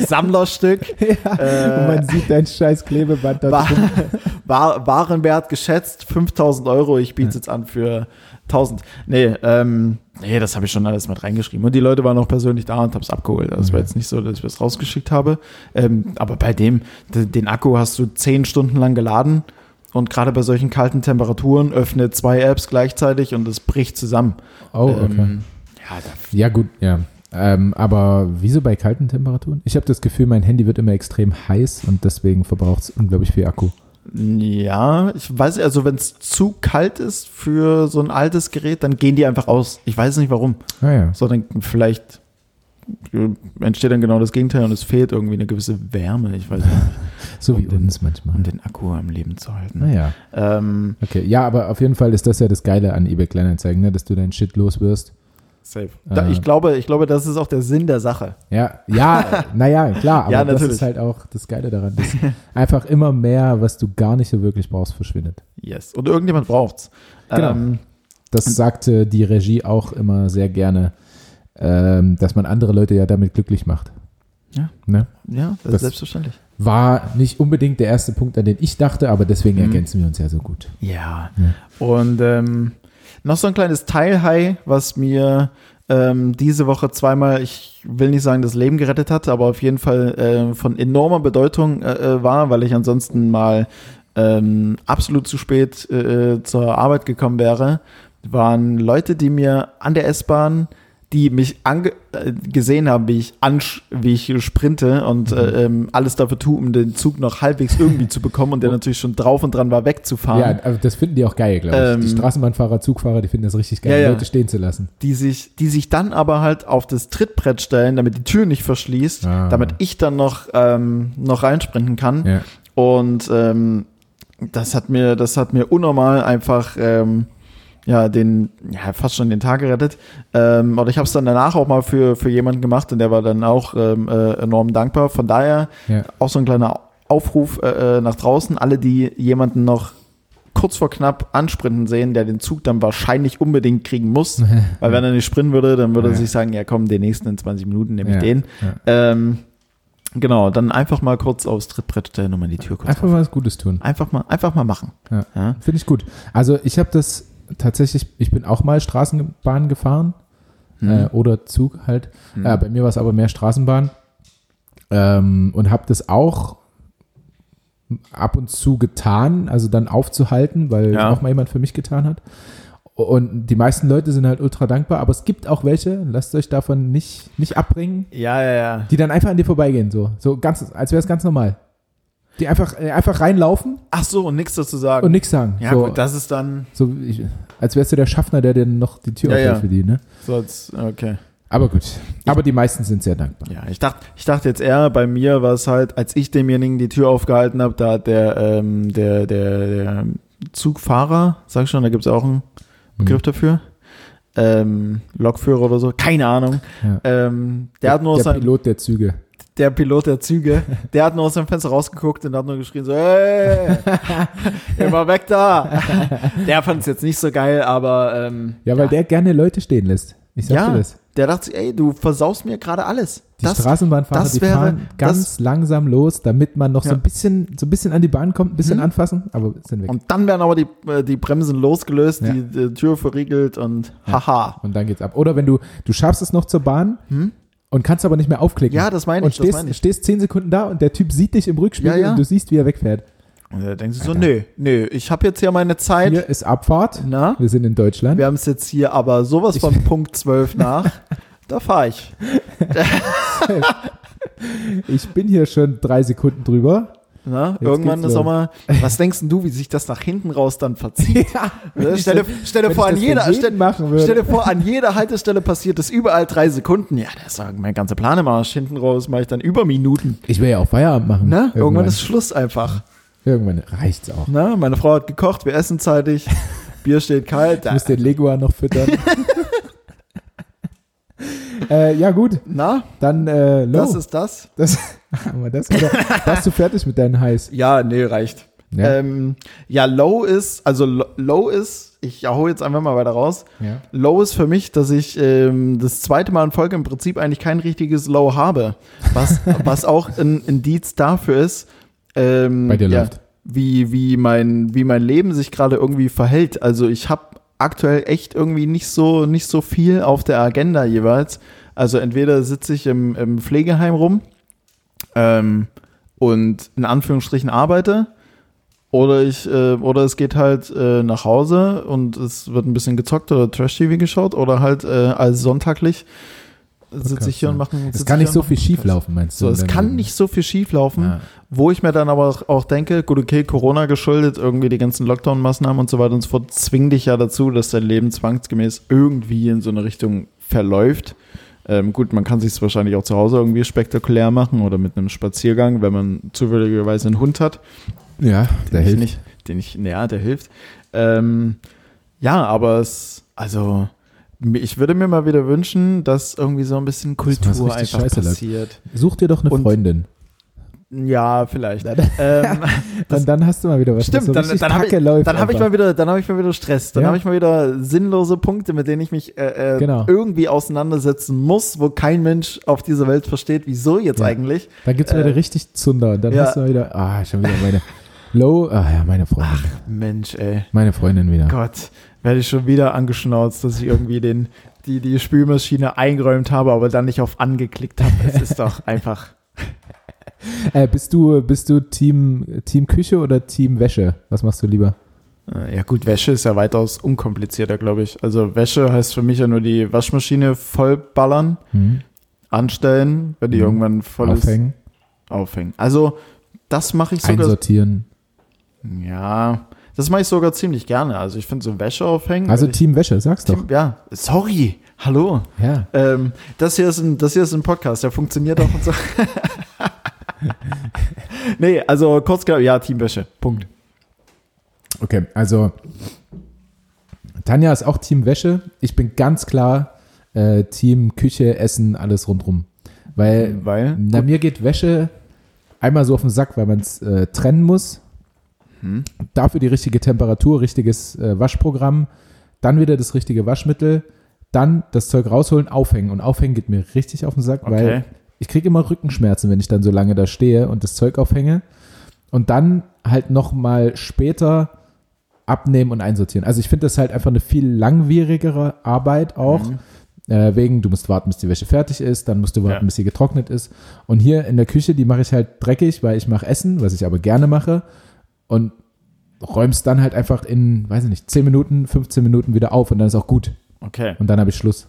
Sammlerstück. Ja, äh, man sieht dein scheiß Klebeband da war, war, Warenwert geschätzt 5000 Euro. Ich biete es ja. jetzt an für 1000. Nee, ähm, nee, das habe ich schon alles mit reingeschrieben. Und die Leute waren auch persönlich da und haben es abgeholt. Das war jetzt nicht so, dass ich es rausgeschickt habe. Ähm, aber bei dem, den Akku hast du 10 Stunden lang geladen Und gerade bei solchen kalten Temperaturen öffnet zwei Apps gleichzeitig und es bricht zusammen. Oh, okay. Ähm, ja, ja, gut, ja. Ähm, aber wieso bei kalten Temperaturen? Ich habe das Gefühl, mein Handy wird immer extrem heiß und deswegen verbraucht es unglaublich viel Akku. Ja, ich weiß, also wenn es zu kalt ist für so ein altes Gerät, dann gehen die einfach aus. Ich weiß nicht warum. Ah, ja. So, dann vielleicht entsteht dann genau das Gegenteil und es fehlt irgendwie eine gewisse Wärme. Ich weiß nicht. so um wie den, uns manchmal. Um den Akku am Leben zu halten. Naja. Ähm, okay, ja, aber auf jeden Fall ist das ja das Geile an eBay Kleinanzeigen, ne? dass du deinen Shit los wirst. Safe. Da, ich, glaube, ich glaube, das ist auch der Sinn der Sache. Ja, ja, naja, klar, aber Ja, das ist halt auch das Geile daran, dass einfach immer mehr, was du gar nicht so wirklich brauchst, verschwindet. Yes. Und irgendjemand braucht's. Genau. Ähm, Das sagte die Regie auch immer sehr gerne, ähm, dass man andere Leute ja damit glücklich macht. Ja. Ne? ja, das, Das- ist selbstverständlich. War nicht unbedingt der erste Punkt, an den ich dachte, aber deswegen Mhm. ergänzen wir uns ja so gut. Ja. Ja. Und ähm, noch so ein kleines Teilhai, was mir ähm, diese Woche zweimal, ich will nicht sagen, das Leben gerettet hat, aber auf jeden Fall äh, von enormer Bedeutung äh, äh, war, weil ich ansonsten mal ähm, absolut zu spät äh, zur Arbeit gekommen wäre, waren Leute, die mir an der S-Bahn die mich ange äh, gesehen haben, wie ich wie ich sprinte und äh, ähm, alles dafür tue, um den Zug noch halbwegs irgendwie zu bekommen und der natürlich schon drauf und dran war, wegzufahren. Ja, also das finden die auch geil, glaube ich. Ähm, die Straßenbahnfahrer, Zugfahrer, die finden das richtig geil, Ja, ja. Leute stehen zu lassen. die sich, die sich dann aber halt auf das Trittbrett stellen, damit die Tür nicht verschließt, Ah. damit ich dann noch, ähm, noch reinsprinten kann. Ja. Und ähm, das hat mir, das hat mir unnormal einfach ähm, ja den, ja fast schon den Tag gerettet. Ähm, oder ich habe es dann danach auch mal für für jemanden gemacht und der war dann auch ähm, äh, enorm dankbar. Von daher Ja. auch so ein kleiner Aufruf äh, äh, nach draußen, alle, die jemanden noch kurz vor knapp ansprinten sehen, der den Zug dann wahrscheinlich unbedingt kriegen muss, weil wenn er nicht sprinten würde, dann würde er Ja. sich sagen, ja komm, den nächsten in 20 Minuten nehme ich den. Ähm, genau, dann einfach mal kurz aufs Trittbrett stellen und mal die Tür kurz Einfach auf. mal was Gutes tun. Einfach mal, einfach mal machen. Ja. Ja. Finde ich gut. Also ich habe das tatsächlich, ich bin auch mal Straßenbahn gefahren Mhm. äh, oder Zug halt. Mhm. Äh, bei mir war es aber mehr Straßenbahn ähm, und habe das auch ab und zu getan, also dann aufzuhalten, weil Ja. auch mal jemand für mich getan hat. Und die meisten Leute sind halt ultra dankbar, aber es gibt auch welche, lasst euch davon nicht, nicht abbringen, Ja, ja, ja. die dann einfach an dir vorbeigehen, so, so ganz, als wäre es ganz normal. Die einfach, äh, einfach reinlaufen Ach so, und nichts dazu sagen. und nichts sagen. ja, so, gut, das ist dann so ich, als wärst du der Schaffner, der dir noch die Tür Ja, aufhält ja. für die, ne? so als, okay. Aber gut. Aber die meisten sind sehr dankbar. Ja, ich dachte, ich dachte jetzt eher, bei mir war es halt, als ich demjenigen die Tür aufgehalten habe, da hat der, ähm, der, der, der Zugfahrer, sag ich schon, da gibt es auch einen Begriff Mhm. dafür. Ähm, Lokführer oder so, keine Ahnung. Ja. Ähm, der, hat nur der seinem, Pilot der Züge. Der Pilot der Züge, der hat nur aus seinem Fenster rausgeguckt und hat nur geschrien so, hey, immer weg da. Der fand es jetzt nicht so geil, aber ähm, Ja, weil der gerne Leute stehen lässt. Ich sag Ja, dir das. der dachte sich, ey, du versaust mir gerade alles. Die Das, Straßenbahnfahrer, das die wäre- fahren ganz langsam los, damit man noch so Ja. ein bisschen, so ein bisschen an die Bahn kommt, ein bisschen Mhm. anfassen, aber sind weg. Und, und dann werden aber die, äh, die Bremsen losgelöst, Ja. die, die Tür verriegelt und haha. dann geht's ab. Oder wenn du, du schaffst es noch zur Bahn Hm? Und kannst aber nicht mehr aufklicken. Ja, das meine und ich, das stehst, meine ich. stehst zehn Sekunden da und der Typ sieht dich im Rückspiegel Ja, ja. und du siehst, wie er wegfährt. Und da denkst du so, nö, nö, ich habe jetzt hier meine Zeit. Hier ist Abfahrt. Na, Wir sind in Deutschland. wir haben es jetzt hier aber sowas von Punkt 12 nach. Da fahre ich. Ich bin hier schon drei Sekunden drüber. Na, Jetzt irgendwann ist auch mal, was denkst du, wie sich das nach hinten raus dann verzieht? Ja, stell, dir, vor, an jeder, stell, stell, machen würde. stell dir vor, an jeder Haltestelle passiert das überall drei Sekunden. Ja, das ist mein ganzer Plan im Arsch. Hinten raus mache ich dann über Minuten. ich will ja auch Feierabend machen. Ne? Irgendwann ist Schluss einfach. Irgendwann reicht's auch. Na, meine Frau hat gekocht, wir essen zeitig, Bier steht kalt. Ich muss den Leguan noch füttern. äh, ja, gut. Na, Dann äh, low. das ist das. das, haben wir das oder warst du fertig mit deinen Highs? Ja, nee, reicht. Ja. Ähm, ja, Low ist, also Lo- Low ist, ich hau jetzt einfach mal weiter raus. ja. Low ist für mich, dass ich ähm, das zweite Mal in Folge im Prinzip eigentlich kein richtiges Low habe. Was, was auch ein Indiz dafür ist, ähm, Bei dir ja, läuft. wie, wie, mein, wie mein Leben sich gerade irgendwie verhält. Also ich habe aktuell echt irgendwie nicht so, nicht so viel auf der Agenda jeweils. Also entweder sitze ich im, im Pflegeheim rum ähm, und in Anführungsstrichen arbeite Oder ich, äh, oder es geht halt äh, nach Hause und es wird ein bisschen gezockt oder Trash-TV geschaut oder halt äh, als sonntaglich sitze ich hier und mache Es kann nicht so viel schief laufen, meinst du? So, es kann nicht so viel schief laufen, ja. wo ich mir dann aber auch denke, gut, okay, Corona geschuldet, irgendwie die ganzen Lockdown-Maßnahmen und so weiter und so fort, zwingen dich ja dazu, dass dein Leben zwangsgemäß irgendwie in so eine Richtung verläuft. Ähm, gut, man kann sich es wahrscheinlich auch zu Hause irgendwie spektakulär machen oder mit einem Spaziergang, wenn man zufälligerweise einen Hund hat. Ja, der hilft. Nicht, den ich, ja, der hilft. Ähm, ja, aber es, also, ich würde mir mal wieder wünschen, dass irgendwie so ein bisschen Kultur einfach passiert. Läuft. Such dir doch eine Und Freundin. Ja, vielleicht. ähm, dann, dann hast du mal wieder was. Stimmt, so dann, dann habe ich, hab ich mal wieder, dann habe ich mal wieder Stress. Dann ja. habe ich mal wieder sinnlose Punkte, mit denen ich mich äh, äh, genau. irgendwie auseinandersetzen muss, wo kein Mensch auf dieser Welt versteht, wieso jetzt ja. eigentlich. Dann gibt es wieder äh, richtig Zunder. Dann ja. hast du wieder, ah, schon wieder meine Low, ah ja, meine Freundin. Ach, Mensch, ey. Meine Freundin wieder. Gott, werde ich schon wieder angeschnauzt, dass ich irgendwie den, die, die Spülmaschine eingeräumt habe, aber dann nicht auf angeklickt habe. Es ist doch einfach. Äh, bist du, bist du Team, Team Küche oder Team Wäsche? Was machst du lieber? Äh, ja gut, Wäsche ist ja weitaus unkomplizierter, glaube ich. Also Wäsche heißt für mich ja nur die Waschmaschine vollballern, mhm. anstellen, wenn die mhm. irgendwann voll Aufhängen. ist. Aufhängen. Also das mache ich sogar. Einsortieren. Ja, das mache ich sogar ziemlich gerne. Also ich finde so Wäsche aufhängen. Also Team Wäsche, sag's Team, doch. Ja, sorry. Hallo. Ja. Ähm, das, hier ist ein, das hier ist ein Podcast, der funktioniert auch und so. nee, also kurz gesagt, ja, Teamwäsche. Punkt. Okay, also Tanja ist auch Team Wäsche. Ich bin ganz klar äh, Team Küche, Essen, alles rundrum. Weil, weil? Na, mir geht Wäsche einmal so auf den Sack, weil man es äh, trennen muss. Hm. Dafür die richtige Temperatur, richtiges äh, Waschprogramm, dann wieder das richtige Waschmittel, dann das Zeug rausholen, aufhängen. Und aufhängen geht mir richtig auf den Sack, okay. weil ich kriege immer Rückenschmerzen, wenn ich dann so lange da stehe und das Zeug aufhänge. Und dann halt noch mal später abnehmen und einsortieren. Also ich finde das halt einfach eine viel langwierigere Arbeit auch. Mhm. Äh, wegen, du musst warten, bis die Wäsche fertig ist, dann musst du warten, ja. bis sie getrocknet ist. Und hier in der Küche, die mache ich halt dreckig, weil ich mache Essen, was ich aber gerne mache. Und räumst dann halt einfach in, weiß ich nicht, 10 Minuten, 15 Minuten wieder auf und dann ist auch gut. Okay. Und dann habe ich Schluss.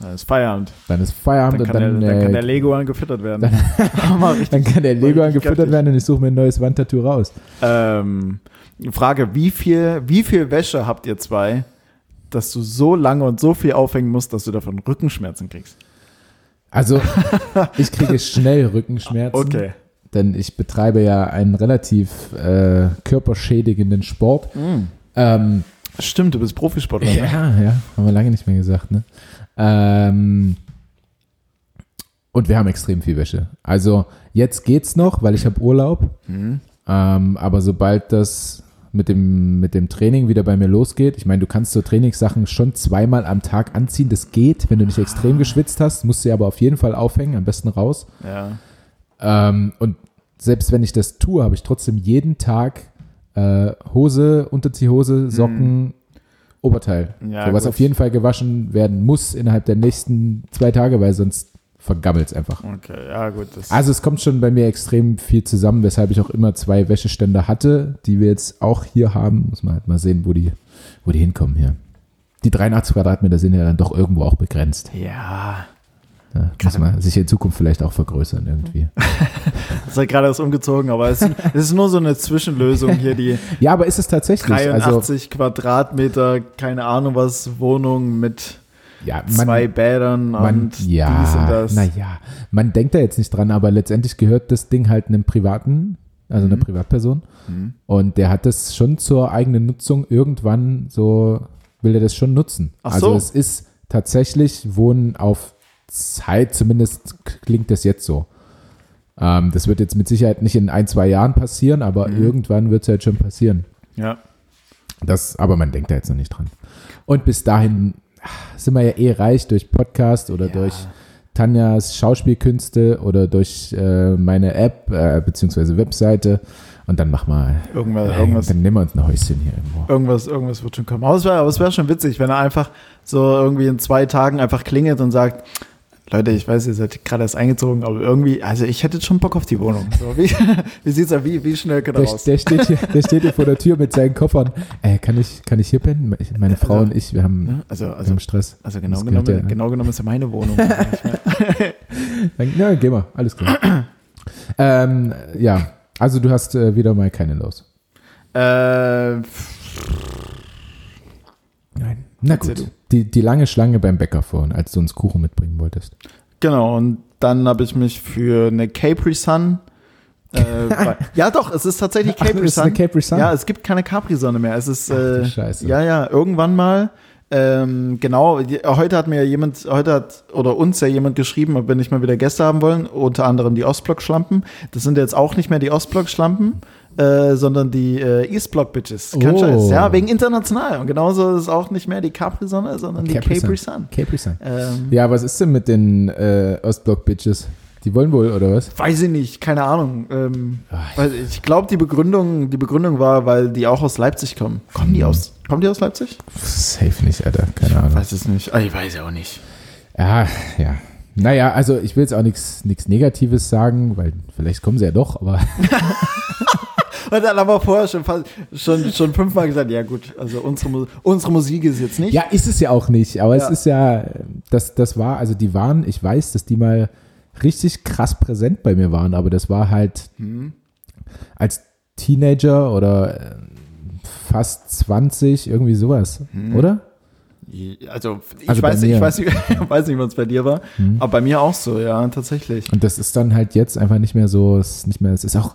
Dann ist Feierabend. Dann ist Feierabend dann und dann, der, dann kann der Lego angefüttert werden. Dann, dann kann der Lego angefüttert werden und ich suche mir ein neues Wandtattoo raus. Ähm, Frage, wie viel, wie viel Wäsche habt ihr zwei, dass du so lange und so viel aufhängen musst, dass du davon Rückenschmerzen kriegst? Also, ich kriege schnell Rückenschmerzen. Okay. Denn ich betreibe ja einen relativ äh, körperschädigenden Sport. Mm. Ähm, Stimmt, du bist Profisportler. Ne? Ja, ja, haben wir lange nicht mehr gesagt. Ne? Ähm, und wir haben extrem viel Wäsche. Also jetzt geht's noch, weil ich habe Urlaub. Mhm. Ähm, aber sobald das mit dem, mit dem Training wieder bei mir losgeht, ich meine, du kannst so Trainingssachen schon zweimal am Tag anziehen. Das geht, wenn du nicht extrem geschwitzt hast, musst du sie aber auf jeden Fall aufhängen, am besten raus. Ja. Ähm, und selbst wenn ich das tue, habe ich trotzdem jeden Tag äh, Hose, Unterziehhose, Socken, mhm. Oberteil. Ja, so, was gut. auf jeden Fall gewaschen werden muss innerhalb der nächsten zwei Tage, weil sonst vergammelt es einfach. Okay, ja gut. also es kommt schon bei mir extrem viel zusammen, weshalb ich auch immer zwei Wäscheständer hatte, die wir jetzt auch hier haben. Muss man halt mal sehen, wo die, wo die hinkommen hier. Die 83 Quadratmeter sind ja dann doch irgendwo auch begrenzt. Ja. Ja, muss man sich in Zukunft vielleicht auch vergrößern irgendwie. das ist halt gerade was umgezogen, aber es ist, es ist, nur so eine Zwischenlösung hier, die. ja, aber ist es tatsächlich. 83 also, Quadratmeter, keine Ahnung was, Wohnung mit ja, man, zwei Bädern man, und ja, dies und das. Naja, man denkt da jetzt nicht dran, aber letztendlich gehört das Ding halt einem Privaten, also mhm. einer Privatperson. Mhm. Und der hat das schon zur eigenen Nutzung irgendwann so, will er das schon nutzen. Ach also so. es ist tatsächlich Wohnen auf Zeit, zumindest klingt das jetzt so. Ähm, das wird jetzt mit Sicherheit nicht in ein, zwei Jahren passieren, aber mhm. irgendwann wird es halt schon passieren. Ja. Das, aber man denkt da jetzt noch nicht dran. Und bis dahin sind wir ja eh reich durch Podcast oder ja. durch Tanjas Schauspielkünste oder durch äh, meine App äh, beziehungsweise Webseite. Und dann mach mal. Irgendwas, äh, irgendwas. Dann nehmen wir uns ein Häuschen hier irgendwo. Irgendwas, irgendwas wird schon kommen. Aber es wäre wär schon witzig, wenn er einfach so irgendwie in zwei Tagen einfach klingelt und sagt, Leute, ich weiß, ihr seid gerade erst eingezogen, aber irgendwie, also ich hätte schon Bock auf die Wohnung. So, wie, wie sieht's da, wie, wie schnell kann Der, raus? der, steht hier, der steht hier vor der Tür mit seinen Koffern. Äh, kann, ich, kann ich hier pennen? Meine Frau Also, und ich, wir haben, Ne? Also, wir also, haben Stress. also genau, genommen, ja- genau genommen ist ja meine Wohnung. Dann, ja, geh mal, alles klar. ähm, ja, also du hast äh, wieder mal keine los. äh, Nein. Na gut. Die, die lange Schlange beim Bäcker vorhin, als du uns Kuchen mitbringen wolltest. genau, und dann habe ich mich für eine Capri Sun. Äh, ja, doch, es ist tatsächlich Ach, Capri das ist Sun. eine Capri Sun? Ja, es gibt keine Capri-Sonne mehr. Es ist, Ach, äh, Scheiße. ja, ja, irgendwann mal. Ähm, genau, heute hat mir jemand, heute hat oder uns ja jemand geschrieben, ob wir nicht mal wieder Gäste haben wollen, unter anderem die Ostblock-Schlampen. Das sind jetzt auch nicht mehr die Ostblock-Schlampen, äh, sondern die äh, Eastblock-Bitches. Kein Oh. Scheiß. Ja, wegen international. Und genauso ist es auch nicht mehr die Capri-Sonne, sondern die Capri Capri, Sun. Capri Sun. Ähm, Ja, was ist denn mit den äh, Ostblock-Bitches? Die wollen wohl, oder was? Weiß ich nicht, keine Ahnung. Ähm, Ach, ich glaube, die Begründung, die Begründung war, weil die auch aus Leipzig kommen. Kommen die aus? Kommen die aus Leipzig? Safe nicht, Alter. Keine Ahnung. Weiß es nicht. Ah, Ich weiß ja auch nicht. Ja, ja. Naja, also ich will jetzt auch nichts Negatives sagen, weil vielleicht kommen sie ja doch, aber Und dann haben wir vorher schon, schon, schon fünfmal gesagt, ja gut, also unsere, unsere Musik ist jetzt nicht. ja, ist es ja auch nicht. Aber Ja. es ist ja, das, das war, also die waren, ich weiß, dass die mal richtig krass präsent bei mir waren, aber das war halt Hm. als Teenager oder äh, fast 20, irgendwie sowas, Hm. oder? Also ich Also weiß nicht, ich weiß nicht, ich weiß nicht, was bei dir war, Hm. aber bei mir auch so, ja, tatsächlich. Und das ist dann halt jetzt einfach nicht mehr so, es ist nicht mehr, es ist auch,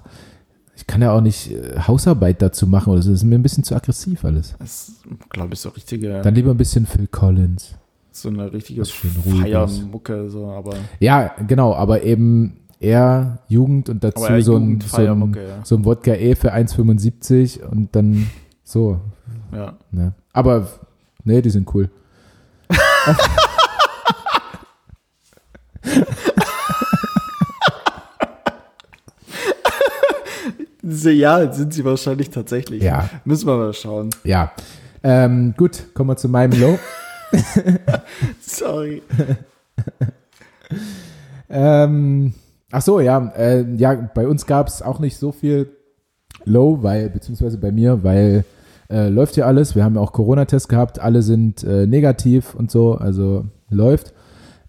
ich kann ja auch nicht äh, Hausarbeit dazu machen oder so, das ist mir ein bisschen zu aggressiv alles. Das glaube ich, so richtige, Dann lieber ein bisschen Phil Collins. so eine richtige. Feiermucke, so, aber, Ja, genau, aber eben eher Jugend und dazu so, ein, so, ein, ja. so ein Wodka E für 1,75 und dann so. ja. Ne? Aber nee, die sind cool. Ja, sind sie wahrscheinlich tatsächlich. Ja, Müssen wir mal schauen. ja. Ähm, gut, kommen wir zu meinem Low. Sorry. Ähm, ach so, ja, äh, ja, bei uns gab es auch nicht so viel Low, weil, beziehungsweise bei mir, weil äh, läuft ja alles. Wir haben ja auch Corona-Test gehabt, alle sind äh, negativ und so, also läuft.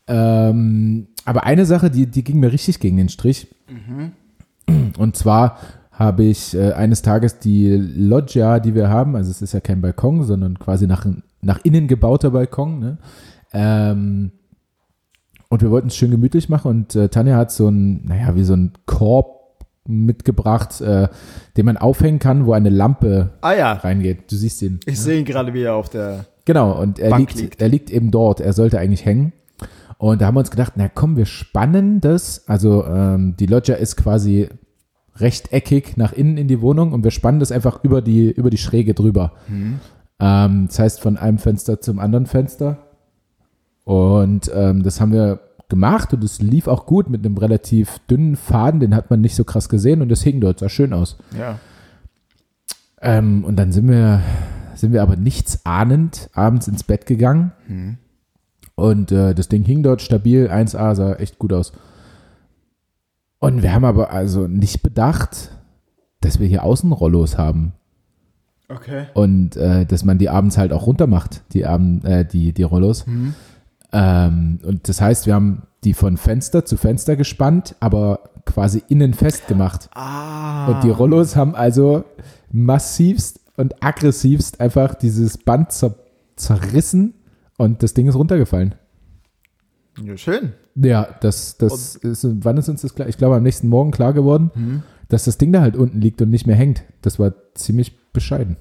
Ähm, aber eine Sache, die, die ging mir richtig gegen den Strich. Und zwar habe ich äh, eines Tages die Loggia, die wir haben, also es ist ja kein Balkon, sondern quasi nach, nach innen gebauter Balkon, ne? ähm, und wir wollten es schön gemütlich machen und äh, Tanja hat so ein, naja, wie so ein Korb mitgebracht, äh, den man aufhängen kann, wo eine Lampe Ah ja, reingeht. Du siehst ihn. ich sehe ihn gerade, wie er auf der. Genau, und er liegt, liegt. er liegt eben dort. Er sollte eigentlich hängen. Und da haben wir uns gedacht, na komm, wir spannen das. Also ähm, die Loggia ist quasi rechteckig nach innen in die Wohnung und wir spannen das einfach über die, über die Schräge drüber. Ähm, das heißt von einem Fenster zum anderen Fenster. Und ähm, das haben wir gemacht und es lief auch gut mit einem relativ dünnen Faden, den hat man nicht so krass gesehen und das hing dort, sah schön aus. Ja. Ähm, und dann sind wir, sind wir aber nichts ahnend abends ins Bett gegangen. Und äh, das Ding hing dort stabil, 1A, sah echt gut aus. Und wir haben aber also nicht bedacht, dass wir hier Außenrollos haben. Okay. Und äh, dass man die abends halt auch runter macht, die, Abend, äh, die, die Rollos. Ähm, und das heißt, wir haben die von Fenster zu Fenster gespannt, aber quasi innen festgemacht. Ah. Und die Rollos haben also massivst und aggressivst einfach dieses Band zer zerrissen und das Ding ist runtergefallen. Ja, schön. Ja, das, das ist, wann ist uns das klar? Ich glaube, am nächsten Morgen klar geworden, dass das Ding da halt unten liegt und nicht mehr hängt. Das war ziemlich bescheiden.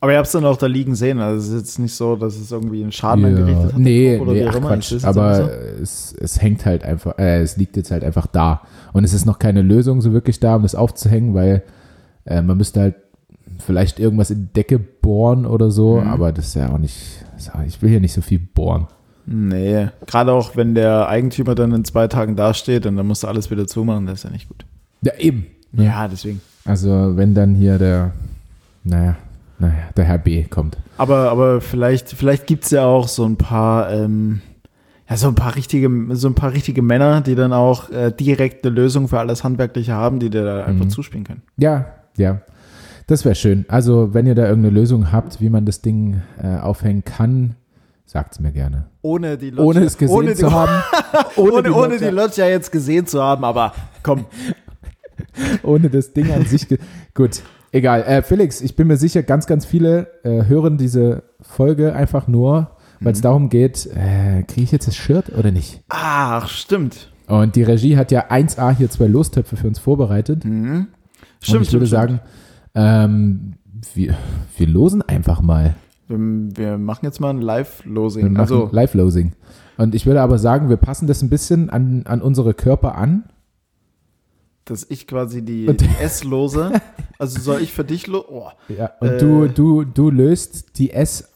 Aber ihr habt es dann auch da liegen sehen. Also es ist jetzt nicht so, dass es irgendwie einen Schaden Ja. angerichtet hat. Nee, oder nee, ach. Quatsch. Aber es, es hängt halt einfach, äh, es liegt jetzt halt einfach da. Und es ist noch keine Lösung so wirklich da, um das aufzuhängen, weil äh, man müsste halt vielleicht irgendwas in die Decke bohren oder so, Mhm. aber das ist ja auch nicht, ich will hier nicht so viel bohren. Nee. Gerade auch, wenn der Eigentümer dann in zwei Tagen dasteht und dann musst du alles wieder zumachen, das ist ja nicht gut. Ja, eben. Ja, deswegen. Also wenn dann hier der, naja, naja, der Herr B kommt. Aber, aber vielleicht, vielleicht gibt es ja auch so ein paar, ähm, Ja, so ein paar richtige, so ein paar richtige Männer, die dann auch äh, direkt eine Lösung für alles Handwerkliche haben, die dir da einfach Mhm. zuspielen können. Ja, ja. Das wäre schön. Also, wenn ihr da irgendeine Lösung habt, wie man das Ding äh, aufhängen kann, sagt es mir gerne. Ohne die Loggia, Ohne es gesehen ohne die, zu haben. Ohne, die ohne die Loggia jetzt gesehen zu haben, aber komm. ohne das Ding an sich. Gut, egal. Äh, Felix, ich bin mir sicher, ganz, ganz viele äh, hören diese Folge einfach nur, weil es Mhm. darum geht, äh, kriege ich jetzt das Shirt oder nicht? Ach, stimmt. Und die Regie hat ja 1A hier zwei Lostöpfe für uns vorbereitet. Mhm. Und Stimmt, ich würde stimmt, sagen, ähm, wir, wir losen einfach mal. Wir, machen jetzt mal ein Live-Losing. Also, Live-Losing. Und ich würde aber sagen, wir passen das ein bisschen an, an unsere Körper an. dass ich quasi die, die S lose. Also soll ich für dich lo oh. Ja, und Äh. du, du, du löst die S,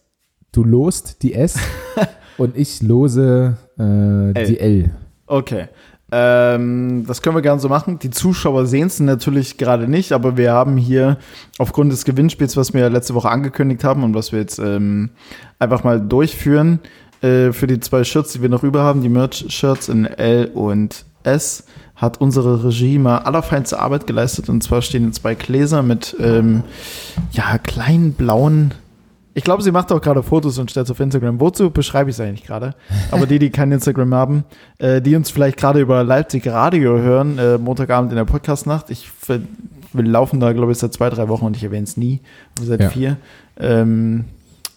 du lost die S und ich lose äh, die L. Okay. Ähm, das können wir gerne so machen. Die Zuschauer sehen es natürlich gerade nicht, aber wir haben hier aufgrund des Gewinnspiels, was wir letzte Woche angekündigt haben und was wir jetzt ähm, einfach mal durchführen, äh, für die zwei Shirts, die wir noch über haben, die Merch-Shirts in L und S, hat unsere Regie mal allerfeinste Arbeit geleistet. Und zwar stehen zwei Gläser mit ähm, ja, kleinen blauen. Ich glaube, sie macht auch gerade Fotos und stellt es auf Instagram. Wozu beschreibe ich es eigentlich gerade? Aber die, die kein Instagram haben, äh, die uns vielleicht gerade über Leipzig Radio hören, äh, Montagabend in der Podcastnacht. Ich wir laufen da, glaube ich, seit zwei, drei Wochen und ich erwähne es nie. Seit Ja. vier. Ähm,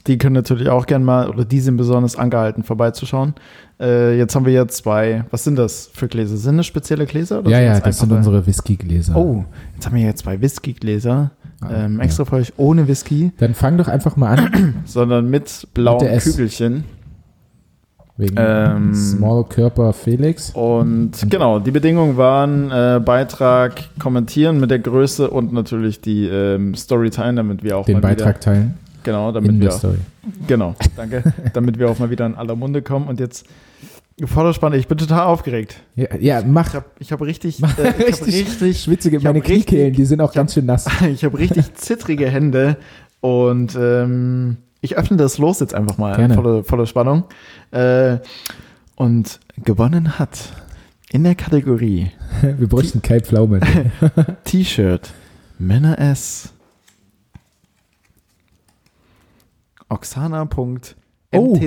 die können natürlich auch gerne mal, oder die sind besonders angehalten, vorbeizuschauen. Äh, jetzt haben wir ja zwei, was sind das für Gläser? Sind das spezielle Gläser? Ja, ja, das sind unsere Whisky-Gläser. Oh, jetzt haben wir ja zwei Whisky-Gläser. Ah, ähm, ja. extra für euch ohne Whisky, Dann fang doch einfach mal an. sondern mit blauen Mit. Kügelchen. Wegen Ähm, Small Körper Felix. Und genau, die Bedingungen waren äh, Beitrag kommentieren mit der Größe und natürlich die ähm, Story teilen, damit wir auch Den mal Beitrag teilen wieder, genau, damit in wir genau, danke, damit wir auch mal wieder in aller Munde kommen und jetzt Vorderspannend, ich bin total aufgeregt. Ja, ja mach. Ich habe hab richtig, äh, ich hab richtig, schwitzige, ich meine richtig- Kniekehlen, die sind auch ganz schön nass. ich habe richtig zittrige Hände und ähm, ich öffne das los jetzt einfach mal Gerne. voller voller Spannung. Äh, und gewonnen hat in der Kategorie Wir bräuchten Kai Pflaume. T-Shirt Männer S Oksana.mtz, Oh.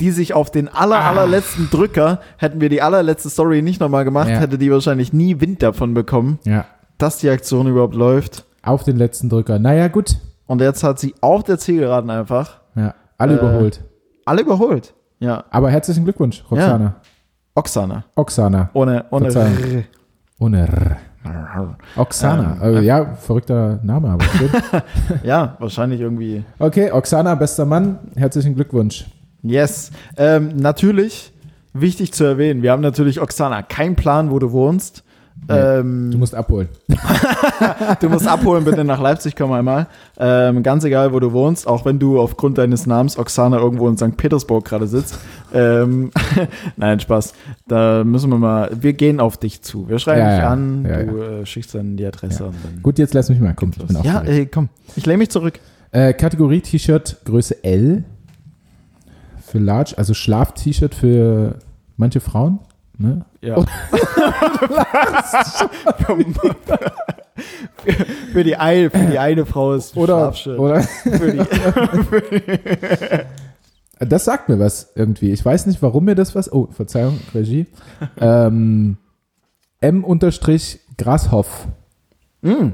die sich auf den aller, Ah. allerletzten Drücker, hätten wir die allerletzte Story nicht nochmal gemacht, Ja. hätte die wahrscheinlich nie Wind davon bekommen, ja, dass die Aktion überhaupt läuft. auf den letzten Drücker. Naja, gut. Und jetzt hat sie auf der Zielgeraden einfach Ja, alle Äh, überholt. alle überholt. Ja, Aber herzlichen Glückwunsch, Roxana. Oksana. Oksana. Ohne, ohne. Ohne. Oksana. Ähm, äh, ja, verrückter Name, aber schön. Ja, wahrscheinlich irgendwie. Okay, Oksana, bester Mann, herzlichen Glückwunsch. Yes. Ähm, natürlich, wichtig zu erwähnen, wir haben natürlich, Oksana, kein Plan, wo du wohnst. Nee, ähm, Du musst abholen. Du musst abholen, bitte nach Leipzig komm einmal. Ähm, ganz egal, wo du wohnst, auch wenn du aufgrund deines Namens Oksana irgendwo in St. Petersburg gerade sitzt. Ähm, Nein, Spaß. Da müssen wir mal, wir gehen auf dich zu. Wir schreiben Ja, dich ja. an, Ja, du Äh, schickst dann die Adresse und dann. Gut, jetzt lass mich mal kommen. Ich bin Ja, ey, komm. Ich lehne mich zurück. Äh, Kategorie T-Shirt Größe L für Large, also Schlaf-T-Shirt für manche Frauen. Ne? Ja. Oh. für, für, die eine, für die eine Frau ist Oder, Schlafschild. oder Für die, das sagt mir was irgendwie. Ich weiß nicht, warum mir das was. Oh, Verzeihung, Regie. ähm, M-Grashoff. Mm.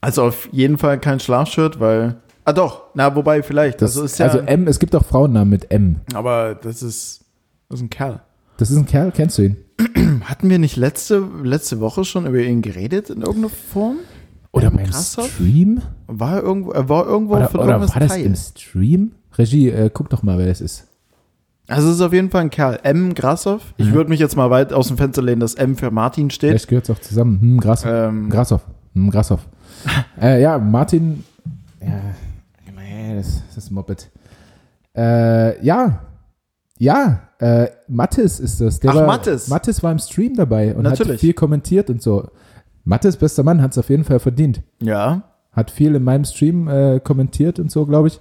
Also auf jeden Fall kein Schlafshirt, weil. Ah doch, na wobei vielleicht. Das, also ist ja. also M, es gibt auch Frauennamen mit M. aber das ist. Das ist ein Kerl. Das ist ein Kerl, kennst du ihn? Hatten wir nicht letzte, letzte Woche schon über ihn geredet in irgendeiner Form? Oder beim? Stream? War er irgendwo, er war irgendwo Oder, von oder irgendwas war das Teil. im Stream? Regie, äh, guck doch mal, wer das ist. Also es ist auf jeden Fall ein Kerl. M. Grassoff. Ich Mhm. würde mich jetzt mal weit aus dem Fenster lehnen, dass M für Martin steht. Vielleicht gehört es auch zusammen. Hm, Grashoff. Ähm, Grashoff. Hm, Grashoff. äh, ja, Martin. Ja, das, das ist Moped. Äh, ja. Ja, äh, Mattes ist das. Der Ach, war, Mattes. Mattes war im Stream dabei und hat Natürlich. viel kommentiert und so. Mattes, bester Mann, hat es auf jeden Fall verdient. ja. Hat viel in meinem Stream äh, kommentiert und so, glaube ich.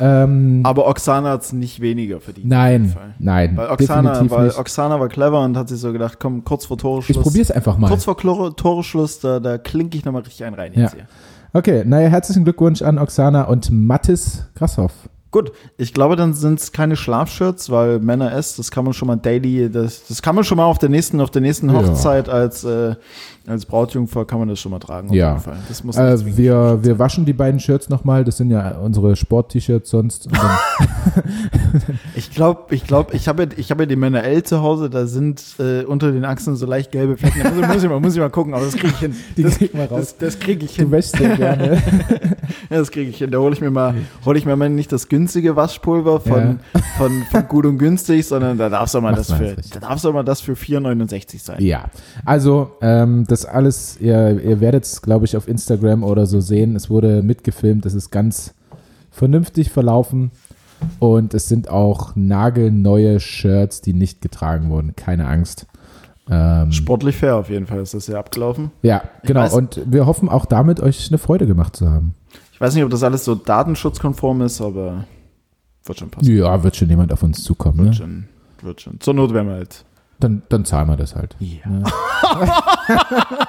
Ähm, Aber Oksana hat es nicht weniger verdient. nein, nein. Weil Oksana, weil nicht. Oksana war clever und hat sich so gedacht, komm, kurz vor Toreschluss. Ich probier's einfach mal. Kurz vor Toreschluss, da, da klinke ich nochmal richtig ein rein jetzt Ja. hier. Okay, naja, herzlichen Glückwunsch an Oksana und Mattis Krasshoff. Gut, ich glaube, dann sind es keine Schlafshirts, weil Männer S, das kann man schon mal daily, das, das kann man schon mal auf der nächsten, auf der nächsten Ja. Hochzeit als, äh, als Brautjungfer kann man das schon mal tragen. Auf Ja. Äh, wir, wir waschen die beiden Shirts nochmal. Das sind ja unsere Sport-T-Shirts sonst. Ich glaube, ich glaube, ich habe ja, ich habe ja die Männer L zu Hause, da sind äh, unter den Achseln so leicht gelbe Flecken. Da muss, ich- mal, muss ich mal gucken, aber das kriege ich hin. Die das, raus. Das, das kriege ich du hin. wäschst sehr gerne. Ja, das kriege ich hin. Da hole ich mir mal, hole ich mir mal nicht das günstige Waschpulver von, von, von gut und günstig, sondern da darf es auch mal das man für, da es mal das für 4,69 sein. ja, also ähm, das alles, ihr, ihr werdet es, glaube ich, auf Instagram oder so sehen. Es wurde mitgefilmt. Das ist ganz vernünftig verlaufen. Und es sind auch nagelneue Shirts, die nicht getragen wurden. Keine Angst. Ähm, Sportlich fair auf jeden Fall ist das ja abgelaufen. ja, genau. weiß- Und wir hoffen auch damit, euch eine Freude gemacht zu haben. Ich weiß nicht, ob das alles so datenschutzkonform ist, aber wird schon passen. Ja, wird schon jemand auf uns zukommen. Wird Ne? schon, wird schon. Zur Not werden wir halt. Dann, dann zahlen wir das halt. Ja.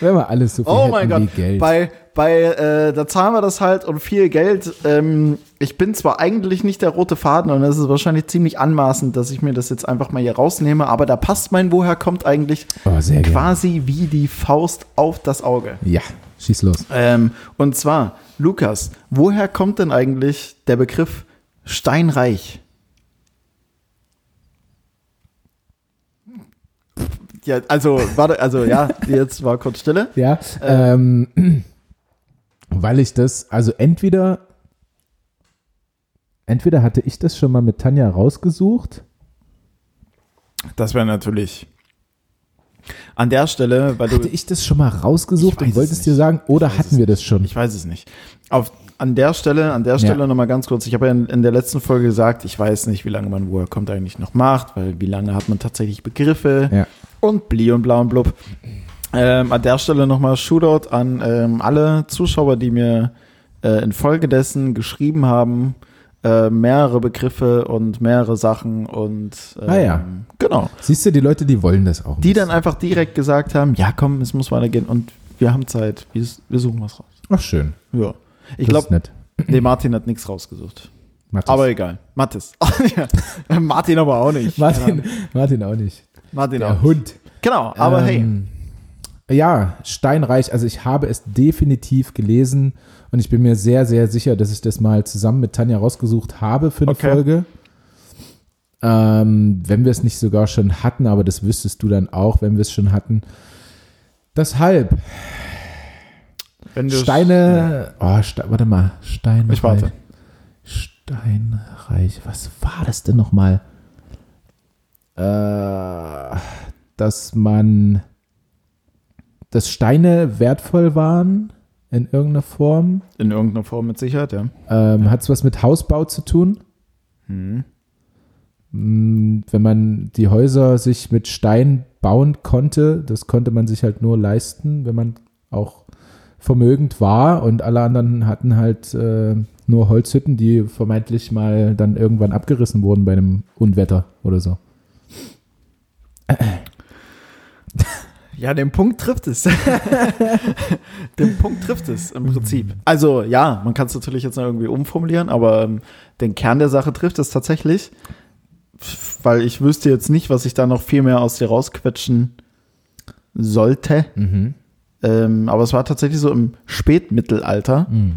Wenn wir alles so viel Oh mein Gott, Geld. bei, bei äh, da zahlen wir das halt und viel Geld. Ähm, ich bin zwar eigentlich nicht der rote Faden und es ist wahrscheinlich ziemlich anmaßend, dass ich mir das jetzt einfach mal hier rausnehme, aber da passt mein Woher kommt eigentlich oh, sehr gerne. quasi wie die Faust auf das Auge. Ja, schieß los. Ähm, und zwar, Lukas, woher kommt denn eigentlich der Begriff Steinreich? Ja, also, warte, also ja, jetzt war kurz Stille. Ja, ähm, weil ich das, also entweder, entweder hatte ich das schon mal mit Tanja rausgesucht. Das wäre natürlich an der Stelle, weil du, Hatte ich das schon mal rausgesucht und wolltest es dir sagen, oder hatten wir das schon? ich weiß es nicht. Auf, an der Stelle, an der Stelle Ja. nochmal ganz kurz. Ich habe ja in, in der letzten Folge gesagt, ich weiß nicht, wie lange man woher kommt eigentlich noch macht, weil wie lange hat man tatsächlich Begriffe Ja. und bli und bla und blub. Ähm, an der Stelle nochmal Shootout an ähm, alle Zuschauer, die mir äh, infolgedessen geschrieben haben, äh, mehrere Begriffe und mehrere Sachen und ähm, Ah ja. genau. Siehst du, die Leute, die wollen das auch. ein Die dann bisschen. einfach direkt gesagt haben, ja komm, es muss weitergehen und wir haben Zeit, wir, wir suchen was raus. Ach, schön. Ja. Ich glaube, nee, Martin hat nichts rausgesucht. Mathis. Aber egal. Mathis. ja. Martin aber auch nicht. Martin, Martin auch nicht. Martin Der auch. Hund. Genau, aber hey. Ja, Steinreich, also ich habe es definitiv gelesen und ich bin mir sehr, sehr sicher, dass ich das mal zusammen mit Tanja rausgesucht habe für eine Okay. Folge. Ähm, wenn wir es nicht sogar schon hatten, aber das wüsstest du dann auch, wenn wir es schon hatten. Deshalb, Steine, oh, Ste warte mal, Steinreich. Ich warte. Steinreich, was war das denn nochmal? Äh, dass man, dass Steine wertvoll waren in irgendeiner Form. In irgendeiner Form mit Sicherheit, ja. Ähm, Hat es was mit Hausbau zu tun? Hm. Wenn man die Häuser sich mit Stein bauen konnte, das konnte man sich halt nur leisten, wenn man auch vermögend war und alle anderen hatten halt äh, nur Holzhütten, die vermeintlich mal dann irgendwann abgerissen wurden bei einem Unwetter oder so. Ja, den Punkt trifft es. den Punkt trifft es im Prinzip. Also ja, man kann es natürlich jetzt noch irgendwie umformulieren, aber ähm, den Kern der Sache trifft es tatsächlich, weil ich wüsste jetzt nicht, was ich da noch viel mehr aus dir rausquetschen sollte. Mhm. Ähm, aber es war tatsächlich so im Spätmittelalter. Mhm.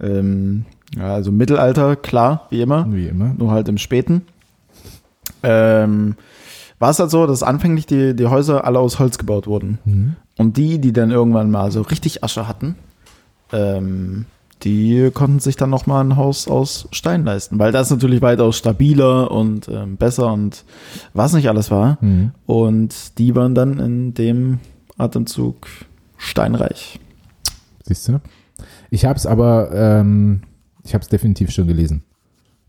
Ähm, ja, also Mittelalter, klar, wie immer. Wie immer. nur halt im Späten. Ähm, war es halt so, dass anfänglich die, die Häuser alle aus Holz gebaut wurden. Mhm. Und die, die dann irgendwann mal so richtig Asche hatten, ähm, die konnten sich dann noch mal ein Haus aus Stein leisten, weil das natürlich weitaus stabiler und ähm, besser und was nicht alles war. Mhm. Und die waren dann in dem Atemzug steinreich. Siehst du? Ich habe es aber, ähm, ich habe es definitiv schon gelesen.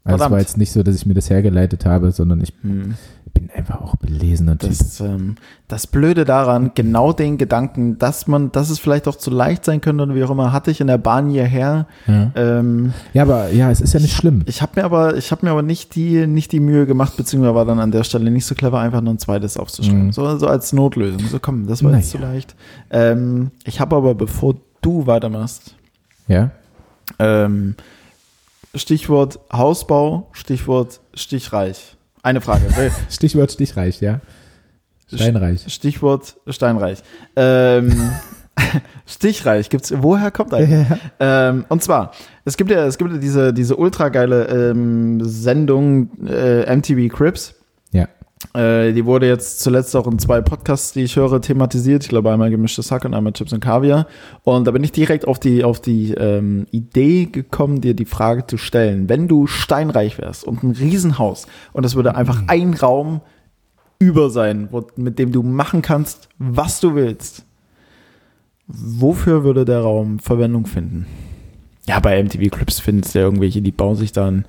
Also es war jetzt nicht so, dass ich mir das hergeleitet habe, sondern ich hm. Bin einfach auch belesener Typ. Das, ähm, das Blöde daran, genau den Gedanken, dass man, dass es vielleicht auch zu leicht sein könnte und wie auch immer, hatte ich in der Bahn hierher. Ja, ähm, ja aber ja, es ist ja nicht schlimm. Ich habe mir aber, ich habe mir aber nicht die, nicht die Mühe gemacht, beziehungsweise war dann an der Stelle nicht so clever, einfach nur ein zweites aufzuschreiben. Mhm. So, so als Notlösung. So komm, das war naja. jetzt zu leicht. Ähm, ich habe aber, bevor du weitermachst, ja. Ähm, Stichwort Hausbau, Stichwort stichreich. Eine Frage. Stichwort stichreich, ja. Steinreich. Stichwort Steinreich. Ähm, Stichreich gibt's. Woher kommt eigentlich? Ja. Ähm, und zwar, es gibt ja, es gibt ja diese, diese ultra geile ähm, Sendung äh, MTV Crips. Äh, die wurde jetzt zuletzt auch in zwei Podcasts, die ich höre, thematisiert. Ich glaube einmal gemischtes Hack und einmal Chips und Kaviar. Und da bin ich direkt auf die, auf die ähm, Idee gekommen, dir die Frage zu stellen, wenn du steinreich wärst und ein Riesenhaus und es würde einfach mhm. ein Raum über sein, wo, mit dem du machen kannst, was du willst. Wofür würde der Raum Verwendung finden? Ja, bei MTV Clips findest du ja irgendwelche, die bauen sich dann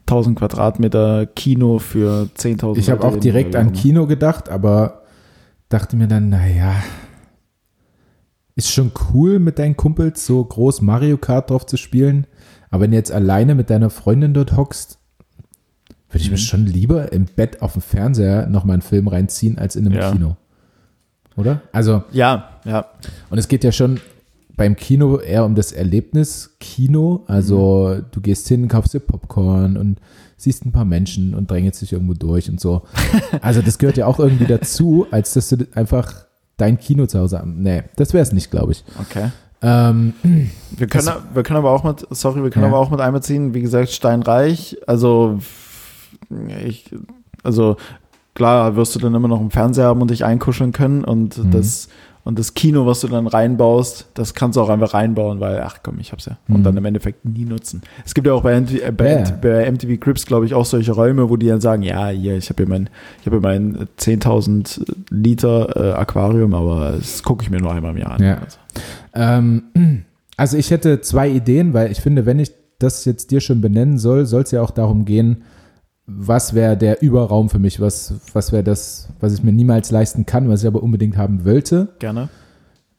1000 Quadratmeter Kino für 10.000 Ich habe auch direkt an Kino gedacht, aber dachte mir dann, naja, ist schon cool mit deinen Kumpels so groß Mario Kart drauf zu spielen, aber wenn du jetzt alleine mit deiner Freundin dort hockst, würde ich mhm. mir schon lieber im Bett auf dem Fernseher nochmal einen Film reinziehen, als in einem ja. Kino. Oder? Also. Ja, ja. Und es geht ja schon beim Kino eher um das Erlebnis Kino. Also mhm. du gehst hin, kaufst dir Popcorn und siehst ein paar Menschen und drängelst dich irgendwo durch und so. Also das gehört ja auch irgendwie dazu, als dass du einfach dein Kino zu Hause haben. Nee, das wäre es nicht, glaube ich. Okay. Ähm, wir, können, das, wir können aber auch mit, sorry, wir können ja. aber auch mit einbeziehen, wie gesagt, Steinreich, also ich, also klar wirst du dann immer noch einen Fernseher haben und dich einkuscheln können und mhm. das und das Kino, was du dann reinbaust, das kannst du auch einfach reinbauen, weil, ach komm, ich hab's ja. Und mhm. dann im Endeffekt nie nutzen. Es gibt ja auch bei, MTV, äh, bei, yeah. bei MTV Crips, glaube ich, auch solche Räume, wo die dann sagen, ja, hier, ich habe hier mein, ich habe hier mein 10.000 Liter äh, Aquarium, aber das gucke ich mir nur einmal im Jahr an. Ja. Also. Ähm, also ich hätte zwei Ideen, weil ich finde, wenn ich das jetzt dir schon benennen soll, soll es ja auch darum gehen, was wäre der Überraum für mich? Was, was wäre das, was ich mir niemals leisten kann, was ich aber unbedingt haben wollte? Gerne.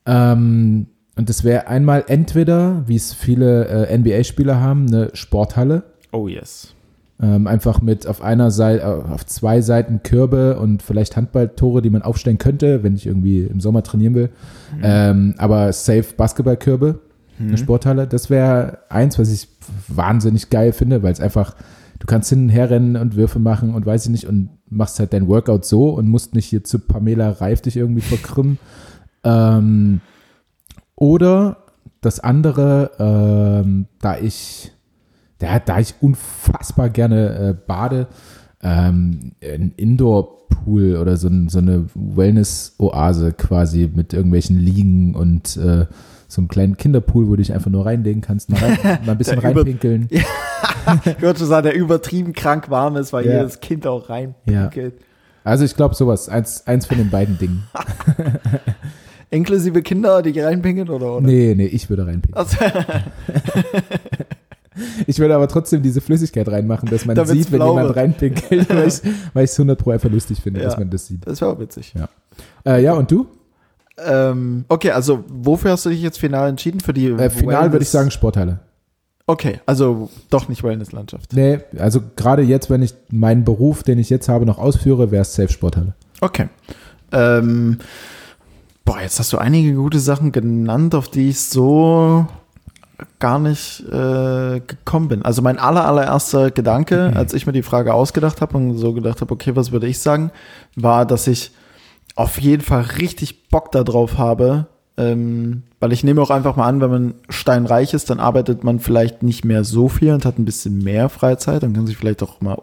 Ähm, und das wäre einmal entweder, wie es viele äh, NBA-Spieler haben, eine Sporthalle. Oh yes. Ähm, einfach mit auf einer Seite, äh, auf zwei Seiten Körbe und vielleicht Handballtore, die man aufstellen könnte, wenn ich irgendwie im Sommer trainieren will. Mhm. Ähm, aber safe Basketballkörbe, mhm. eine Sporthalle. Das wäre eins, was ich wahnsinnig geil finde, weil es einfach du kannst hin und her rennen und Würfe machen und weiß ich nicht und machst halt dein Workout so und musst nicht hier zu Pamela Reif dich irgendwie verkrümmen. Ähm, oder das andere, ähm, da ich, ja, da ich unfassbar gerne äh, bade, ähm, ein Indoor-Pool oder so, so eine Wellness-Oase quasi mit irgendwelchen Liegen und äh, so einem kleinen Kinderpool, wo du dich einfach nur reinlegen kannst, mal, rein, mal ein bisschen reinpinkeln. Ja. ich würde schon sagen, der übertrieben krank warm ist, weil ja. jedes Kind auch reinpinkelt. Ja. Also ich glaube sowas, eins, eins von den beiden Dingen. Inklusive Kinder, die reinpinkeln oder, oder? Nee, nee, ich würde reinpinkeln. Also ich würde aber trotzdem diese Flüssigkeit reinmachen, dass man Damit's sieht, wenn jemand wird. reinpinkelt, weil ich es 100 pro einfach lustig finde, ja, dass man das sieht. Das wäre auch witzig. Ja. Äh, ja, und du? Ähm, okay, also wofür hast du dich jetzt final entschieden? Für die äh, Final würde ich sagen Sporthalle. Okay, also doch nicht Wellnesslandschaft. Nee, also gerade jetzt, wenn ich meinen Beruf, den ich jetzt habe, noch ausführe, wäre es Safe Sporthalle. Okay. Ähm, boah, jetzt hast du einige gute Sachen genannt, auf die ich so gar nicht äh, gekommen bin. Also mein aller, allererster Gedanke, mhm. als ich mir die Frage ausgedacht habe und so gedacht habe, okay, was würde ich sagen, war, dass ich auf jeden Fall richtig Bock darauf habe, ähm, weil ich nehme auch einfach mal an, wenn man steinreich ist, dann arbeitet man vielleicht nicht mehr so viel und hat ein bisschen mehr Freizeit, dann kann sich vielleicht auch mal.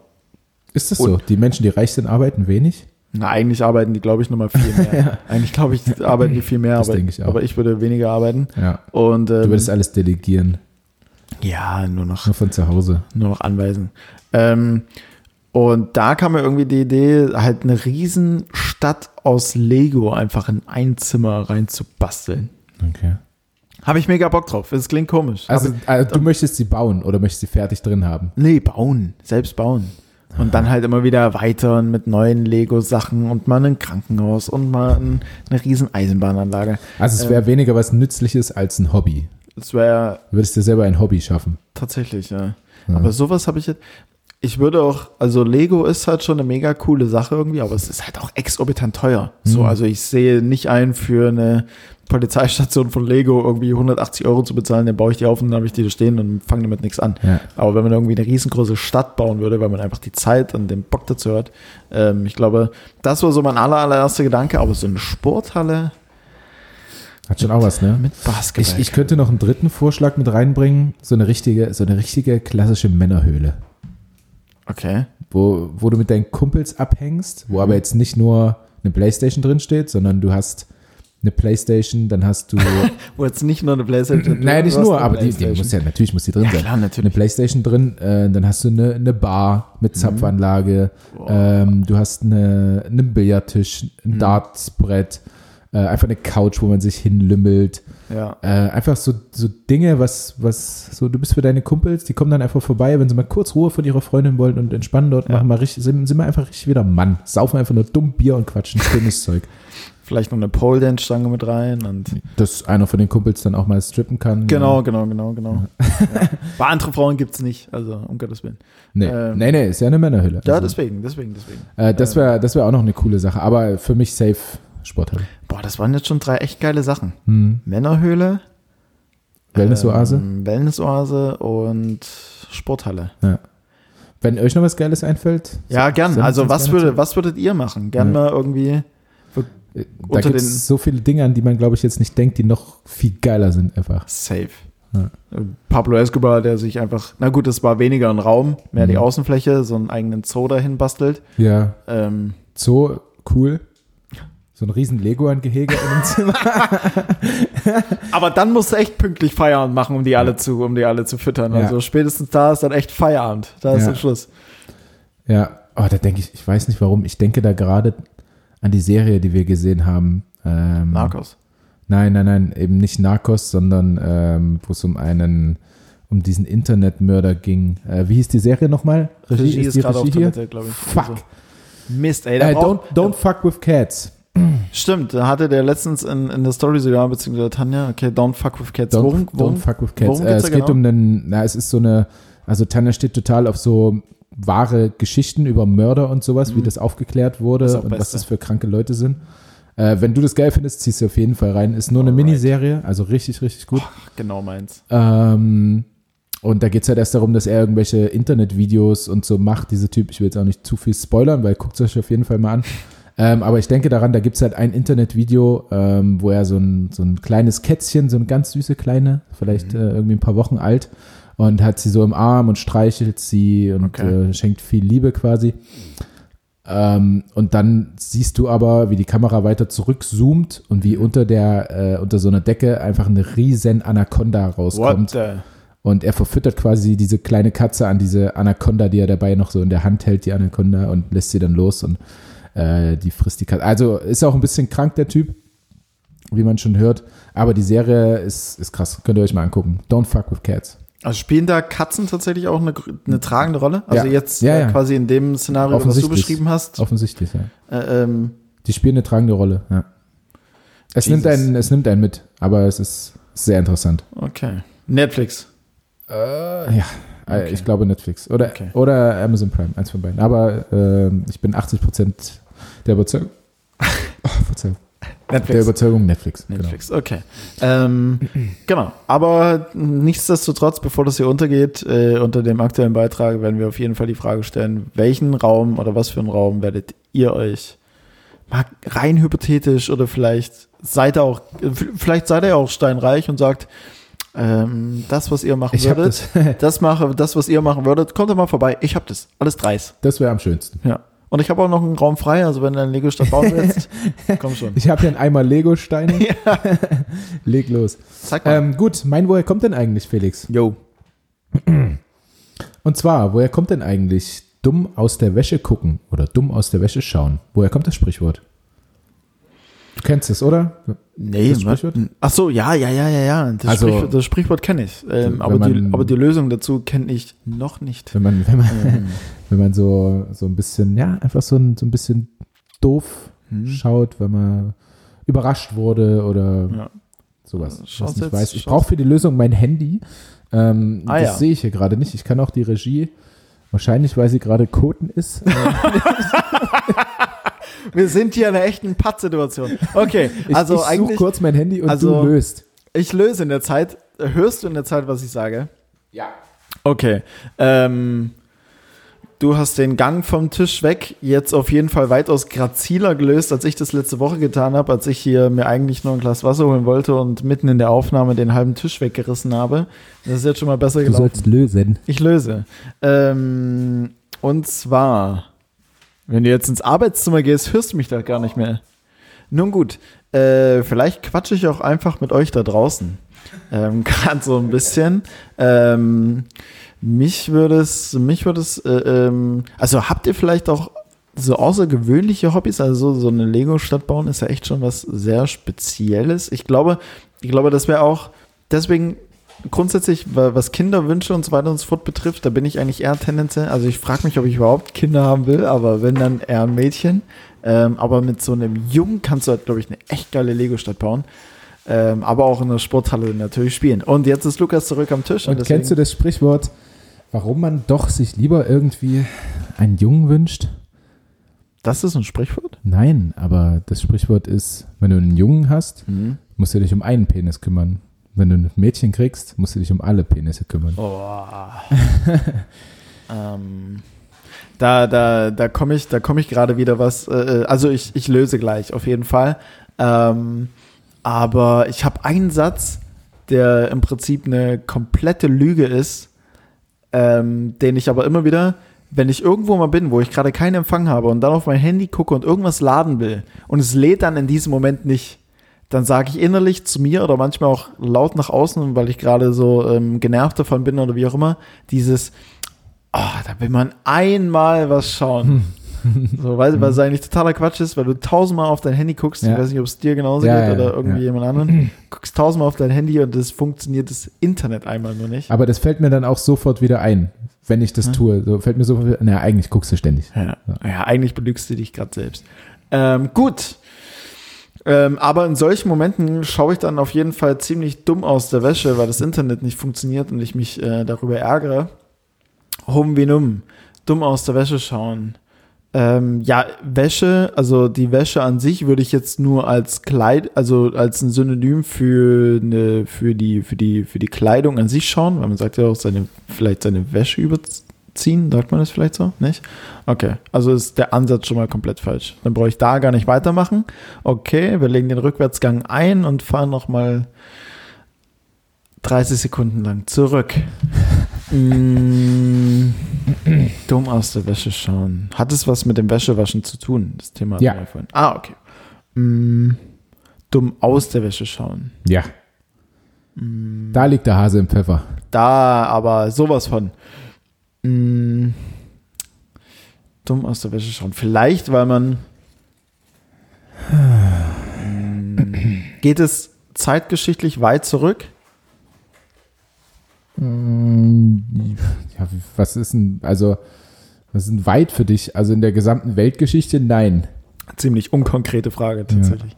Ist das so? Die Menschen, die reich sind, arbeiten wenig? Na, eigentlich arbeiten die, glaube ich, nochmal viel mehr. ja. Eigentlich glaube ich, arbeiten die viel mehr, das aber, ich aber ich würde weniger arbeiten. Ja. Und, ähm, du würdest alles delegieren. Ja, nur noch. Nur von zu Hause. Nur noch anweisen. Ähm, und da kam mir irgendwie die Idee, halt eine Riesenstadt aus Lego einfach in ein Zimmer rein zu basteln. Okay. Habe ich mega Bock drauf. Es klingt komisch. Also, also du möchtest sie bauen oder möchtest sie fertig drin haben? Nee, bauen. Selbst bauen. Und dann halt immer wieder weiter mit neuen Lego-Sachen und mal ein Krankenhaus und mal ein, eine riesen Eisenbahnanlage. Also es wäre ähm, weniger was Nützliches als ein Hobby. Es wäre. Du würdest dir selber ein Hobby schaffen. Tatsächlich, ja. ja. Aber sowas habe ich jetzt. Ich würde auch, also Lego ist halt schon eine mega coole Sache irgendwie, aber es ist halt auch exorbitant teuer. Mhm. So, also ich sehe nicht ein für eine Polizeistation von Lego irgendwie 180 Euro zu bezahlen, dann baue ich die auf und dann habe ich die da stehen und fange damit nichts an. Ja. Aber wenn man irgendwie eine riesengroße Stadt bauen würde, weil man einfach die Zeit und den Bock dazu hat, ähm, ich glaube, das war so mein aller, allererster Gedanke, aber so eine Sporthalle. Hat schon auch was, ne? Mit Basketball. Ich, ich könnte noch einen dritten Vorschlag mit reinbringen, so eine richtige, so eine richtige klassische Männerhöhle. Okay. Wo, wo du mit deinen Kumpels abhängst, wo aber jetzt nicht nur eine Playstation drin steht, sondern du hast eine Playstation, dann hast du. Wo jetzt nicht nur eine Playstation drin Nein, nicht nur, aber die, die, muss ja, natürlich muss die drin ja, sein. Klar, natürlich. Eine Playstation drin, äh, dann hast du eine, eine Bar mit mhm. Zapfanlage, mhm. ähm, du hast eine, einen Billardtisch, ein mhm. Dartsbrett, äh, einfach eine Couch, wo man sich hinlümmelt. Ja. Äh, einfach so, so Dinge, was, was, so, du bist für deine Kumpels, die kommen dann einfach vorbei, wenn sie mal kurz Ruhe von ihrer Freundin wollen und entspannen dort, ja. machen mal richtig, sind, sind wir einfach richtig wieder Mann. Saufen einfach nur dumm Bier und quatschen schönes Zeug. Vielleicht noch eine Pole Dance Stange mit rein und dass einer von den Kumpels dann auch mal strippen kann. Genau, ja. genau, genau, genau. ja. Bei anderen Frauen gibt es nicht, also um Gottes Willen. Nee, ähm, nee, nee, ist ja eine Männerhülle. Ja, also, deswegen, deswegen, deswegen. Äh, das wäre das wär auch noch eine coole Sache, aber für mich safe Sporthalle. Boah, das waren jetzt schon drei echt geile Sachen. Hm. Männerhöhle, Wellnessoase, ähm, Wellnessoase und Sporthalle. Ja. Wenn euch noch was Geiles einfällt. Ja, gern. Also was, würde, was würdet ihr machen? Gern ja. mal irgendwie da gibt es so viele Dinge, an die man, glaube ich, jetzt nicht denkt, die noch viel geiler sind einfach. Safe. Ja. Pablo Escobar, der sich einfach, na gut, das war weniger ein Raum, mehr mhm. die Außenfläche, so einen eigenen Zoo dahin bastelt. Ja. Ähm, Zoo, cool. So ein riesen Lego-Gehege in dem Zimmer. Aber dann musst du echt pünktlich Feierabend machen, um die alle zu, um die alle zu füttern. Ja. Also spätestens da ist dann echt Feierabend. Da ist ja. der Schluss. Ja, oh, da denke ich, ich weiß nicht warum, ich denke da gerade an die Serie, die wir gesehen haben. Ähm, Narcos. Nein, nein, nein, eben nicht Narcos, sondern ähm, wo es um einen, um diesen Internetmörder ging. Äh, wie hieß die Serie nochmal? Regie, Regie ist, ist gerade auf Toilette, glaube ich. Fuck. Also. Mist, ey. Äh, don't, don't fuck with cats. Stimmt, da hatte der letztens in, in der Story sogar, beziehungsweise Tanja, okay, don't fuck with cats. Don't, worum, worum, don't fuck with cats. Äh, es geht genau? um einen, na, es ist so eine, also Tanja steht total auf so wahre Geschichten über Mörder und sowas, mhm. wie das aufgeklärt wurde das und Beste. was das für kranke Leute sind. Äh, wenn du das geil findest, ziehst du auf jeden Fall rein. Ist nur eine Miniserie, also richtig, richtig gut. Ach, genau meins. Ähm, und da geht es halt erst darum, dass er irgendwelche Internetvideos und so macht, dieser Typ. Ich will jetzt auch nicht zu viel spoilern, weil guckt es euch auf jeden Fall mal an. Ähm, aber ich denke daran, da gibt es halt ein Internetvideo, ähm, wo er so ein, so ein kleines Kätzchen, so ein ganz süße kleine, vielleicht mhm. äh, irgendwie ein paar Wochen alt, und hat sie so im Arm und streichelt sie und okay. äh, schenkt viel Liebe quasi. Ähm, und dann siehst du aber, wie die Kamera weiter zurückzoomt und wie unter der, äh, unter so einer Decke einfach eine riesen Anaconda rauskommt. Und er verfüttert quasi diese kleine Katze an diese Anaconda, die er dabei noch so in der Hand hält, die Anaconda, und lässt sie dann los und äh, die frisst die Katze. Also ist auch ein bisschen krank, der Typ, wie man schon hört. Aber die Serie ist, ist krass. Könnt ihr euch mal angucken. Don't fuck with cats. Also spielen da Katzen tatsächlich auch eine, eine tragende Rolle? Also ja. jetzt ja, ja. quasi in dem Szenario, was du beschrieben hast? Offensichtlich, ja. Äh, ähm, die spielen eine tragende Rolle, ja. Es nimmt, einen, es nimmt einen mit, aber es ist sehr interessant. Okay. Netflix? Äh, ja, äh, okay. ich glaube Netflix. Oder, okay. oder Amazon Prime, eins von beiden. Aber äh, ich bin 80 Prozent der Überzeugung. Oh, Verzeihung. Netflix. Der Überzeugung Netflix. Genau. Netflix, genau. okay. Ähm, genau. Aber nichtsdestotrotz, bevor das hier untergeht, äh, unter dem aktuellen Beitrag werden wir auf jeden Fall die Frage stellen, welchen Raum oder was für einen Raum werdet ihr euch rein hypothetisch oder vielleicht seid ihr auch, vielleicht seid ihr auch steinreich und sagt, ähm, das, was ihr machen ich würdet, das. das mache, das, was ihr machen würdet, kommt doch mal vorbei. Ich hab das. Alles dreist. Das wäre am schönsten. Ja. Und ich habe auch noch einen Raum frei, also wenn du einen Lego-Stein bauen willst, komm schon. Ich habe hier einen Eimer Lego-Steine. ja. Leg los. Zeig mal. Ähm, gut, mein Woher kommt denn eigentlich, Felix? Jo. Und zwar, woher kommt denn eigentlich dumm aus der Wäsche gucken oder dumm aus der Wäsche schauen? Woher kommt das Sprichwort? Du kennst es, oder? Nee, das Sprichwort? Ach so, ja, ja, ja, ja, ja. Das also, Sprichwort, das Sprichwort kenne ich. Ähm, aber, man, die, aber die Lösung dazu kenne ich noch nicht. Wenn man, wenn man, ähm. wenn man so, so ein bisschen, ja, einfach so ein, so ein bisschen doof hm. schaut, wenn man überrascht wurde oder ja. sowas. Ich nicht jetzt, weiß. Ich brauche für die Lösung mein Handy. Ähm, ah, das ja. sehe ich hier gerade nicht. Ich kann auch die Regie, wahrscheinlich, weil sie gerade Koten ist. Wir sind hier in einer echten Pattsituation. Okay, also ich, ich eigentlich. kurz mein Handy und also, du löst. Ich löse in der Zeit. Hörst du in der Zeit, was ich sage? Ja. Okay. Ähm, du hast den Gang vom Tisch weg jetzt auf jeden Fall weitaus graziler gelöst, als ich das letzte Woche getan habe, als ich hier mir eigentlich nur ein Glas Wasser holen wollte und mitten in der Aufnahme den halben Tisch weggerissen habe. Das ist jetzt schon mal besser gelaufen. Du sollst lösen. Ich löse. Ähm, und zwar wenn du jetzt ins Arbeitszimmer gehst, hörst du mich da gar nicht mehr. Nun gut, äh, vielleicht quatsche ich auch einfach mit euch da draußen. Ähm, Gerade so ein bisschen. Ähm, mich würde es, mich würde es, äh, ähm, also habt ihr vielleicht auch so außergewöhnliche Hobbys? Also so eine Lego-Stadt bauen ist ja echt schon was sehr Spezielles. Ich glaube, ich glaube, das wäre auch, deswegen grundsätzlich, was Kinderwünsche und so weiter und so fort betrifft, da bin ich eigentlich eher tendenziell, also ich frage mich, ob ich überhaupt Kinder haben will, aber wenn dann eher ein Mädchen. Ähm, aber mit so einem Jungen kannst du halt, glaube ich, eine echt geile Lego-Stadt bauen. Ähm, aber auch in der Sporthalle natürlich spielen. Und jetzt ist Lukas zurück am Tisch. Und, und kennst du das Sprichwort, warum man doch sich lieber irgendwie einen Jungen wünscht? Das ist ein Sprichwort? Nein, aber das Sprichwort ist, wenn du einen Jungen hast, mhm. musst du dich um einen Penis kümmern. Wenn du ein Mädchen kriegst, musst du dich um alle Penisse kümmern. Oh. ähm, da da, da komme ich, komm ich gerade wieder was. Äh, äh, also ich, ich löse gleich, auf jeden Fall. Ähm, aber ich habe einen Satz, der im Prinzip eine komplette Lüge ist, ähm, den ich aber immer wieder, wenn ich irgendwo mal bin, wo ich gerade keinen Empfang habe und dann auf mein Handy gucke und irgendwas laden will und es lädt dann in diesem Moment nicht, dann sage ich innerlich zu mir oder manchmal auch laut nach außen, weil ich gerade so ähm, genervt davon bin oder wie auch immer, dieses, oh, da will man einmal was schauen. so, weil, weil es eigentlich totaler Quatsch ist, weil du tausendmal auf dein Handy guckst, ja. ich weiß nicht, ob es dir genauso ja, geht ja, oder irgendwie jemand anderen, guckst tausendmal auf dein Handy und es funktioniert das Internet einmal nur nicht. Aber das fällt mir dann auch sofort wieder ein, wenn ich das tue. So fällt mir sofort, naja, eigentlich guckst du ständig. Ja, ja eigentlich belügst du dich gerade selbst. Ähm, gut, ähm, aber in solchen Momenten schaue ich dann auf jeden Fall ziemlich dumm aus der Wäsche, weil das Internet nicht funktioniert und ich mich äh, darüber ärgere. Hum wie num. Dumm aus der Wäsche schauen. Ähm, ja, Wäsche, also die Wäsche an sich würde ich jetzt nur als Kleid, also als ein Synonym für eine, für die, für die, für die Kleidung an sich schauen, weil man sagt ja auch seine, vielleicht seine Wäsche überziehen ziehen, sagt man das vielleicht so? Nicht? Okay, also ist der Ansatz schon mal komplett falsch. Dann brauche ich da gar nicht weitermachen. Okay, wir legen den Rückwärtsgang ein und fahren nochmal 30 Sekunden lang zurück. mm, dumm aus der Wäsche schauen. Hat es was mit dem Wäschewaschen zu tun? Das Thema ja. Ah, okay. Mm, dumm aus der Wäsche schauen. Ja. Mm, da liegt der Hase im Pfeffer. Da, aber sowas von. Mh, mm, dumm aus der Wäsche schauen. Vielleicht, weil man. Mm, geht es zeitgeschichtlich weit zurück? Mm, ja, was ist denn, also, was ist denn weit für dich? Also in der gesamten Weltgeschichte? Nein. Ziemlich unkonkrete Frage tatsächlich. Ja.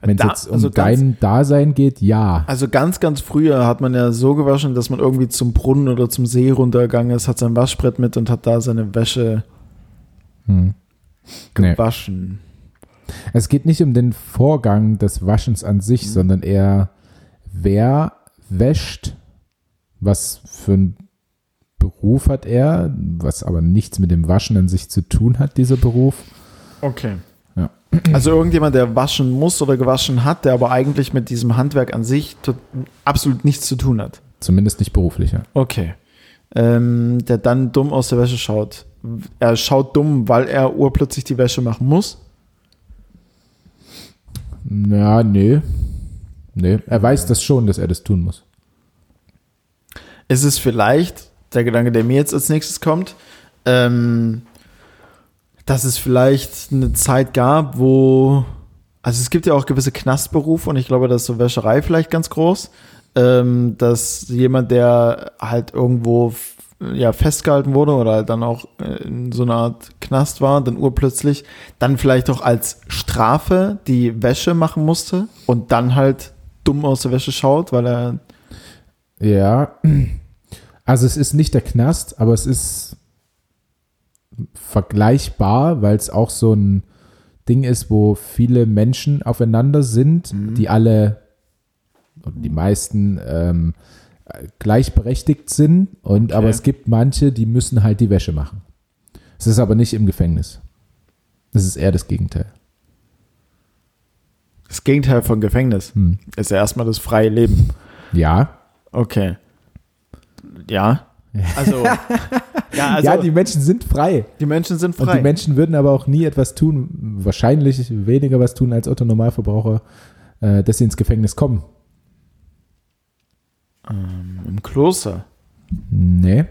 Wenn es da, jetzt um also dein Dasein geht, ja. Also ganz, ganz früher hat man ja so gewaschen, dass man irgendwie zum Brunnen oder zum See runtergegangen ist, hat sein Waschbrett mit und hat da seine Wäsche hm. gewaschen. Nee. Es geht nicht um den Vorgang des Waschens an sich, mhm. sondern eher, wer wäscht, was für ein Beruf hat er, was aber nichts mit dem Waschen an sich zu tun hat, dieser Beruf. Okay. Also irgendjemand, der waschen muss oder gewaschen hat, der aber eigentlich mit diesem Handwerk an sich absolut nichts zu tun hat. Zumindest nicht beruflich, ja. Okay. Ähm, der dann dumm aus der Wäsche schaut. Er schaut dumm, weil er urplötzlich die Wäsche machen muss? Ja, nee. Nee, er weiß das schon, dass er das tun muss. Ist es vielleicht, der Gedanke, der mir jetzt als nächstes kommt, ähm, dass es vielleicht eine Zeit gab, wo, also es gibt ja auch gewisse Knastberufe und ich glaube, dass so Wäscherei vielleicht ganz groß, ähm, dass jemand, der halt irgendwo ja, festgehalten wurde oder halt dann auch in so einer Art Knast war, dann urplötzlich dann vielleicht auch als Strafe die Wäsche machen musste und dann halt dumm aus der Wäsche schaut, weil er. Ja, also es ist nicht der Knast, aber es ist vergleichbar, weil es auch so ein Ding ist, wo viele Menschen aufeinander sind, mhm. die alle, die meisten ähm, gleichberechtigt sind. Und okay. aber es gibt manche, die müssen halt die Wäsche machen. Es ist aber nicht im Gefängnis. Es ist eher das Gegenteil. Das Gegenteil von Gefängnis hm. ist ja erstmal das freie Leben. Ja. Okay. Ja. Also, ja, also, ja, die Menschen sind frei. Die Menschen sind frei. Und die Menschen würden aber auch nie etwas tun, wahrscheinlich weniger was tun als Otto Normalverbraucher, äh, dass sie ins Gefängnis kommen. Ähm, Im Kloster? Nee.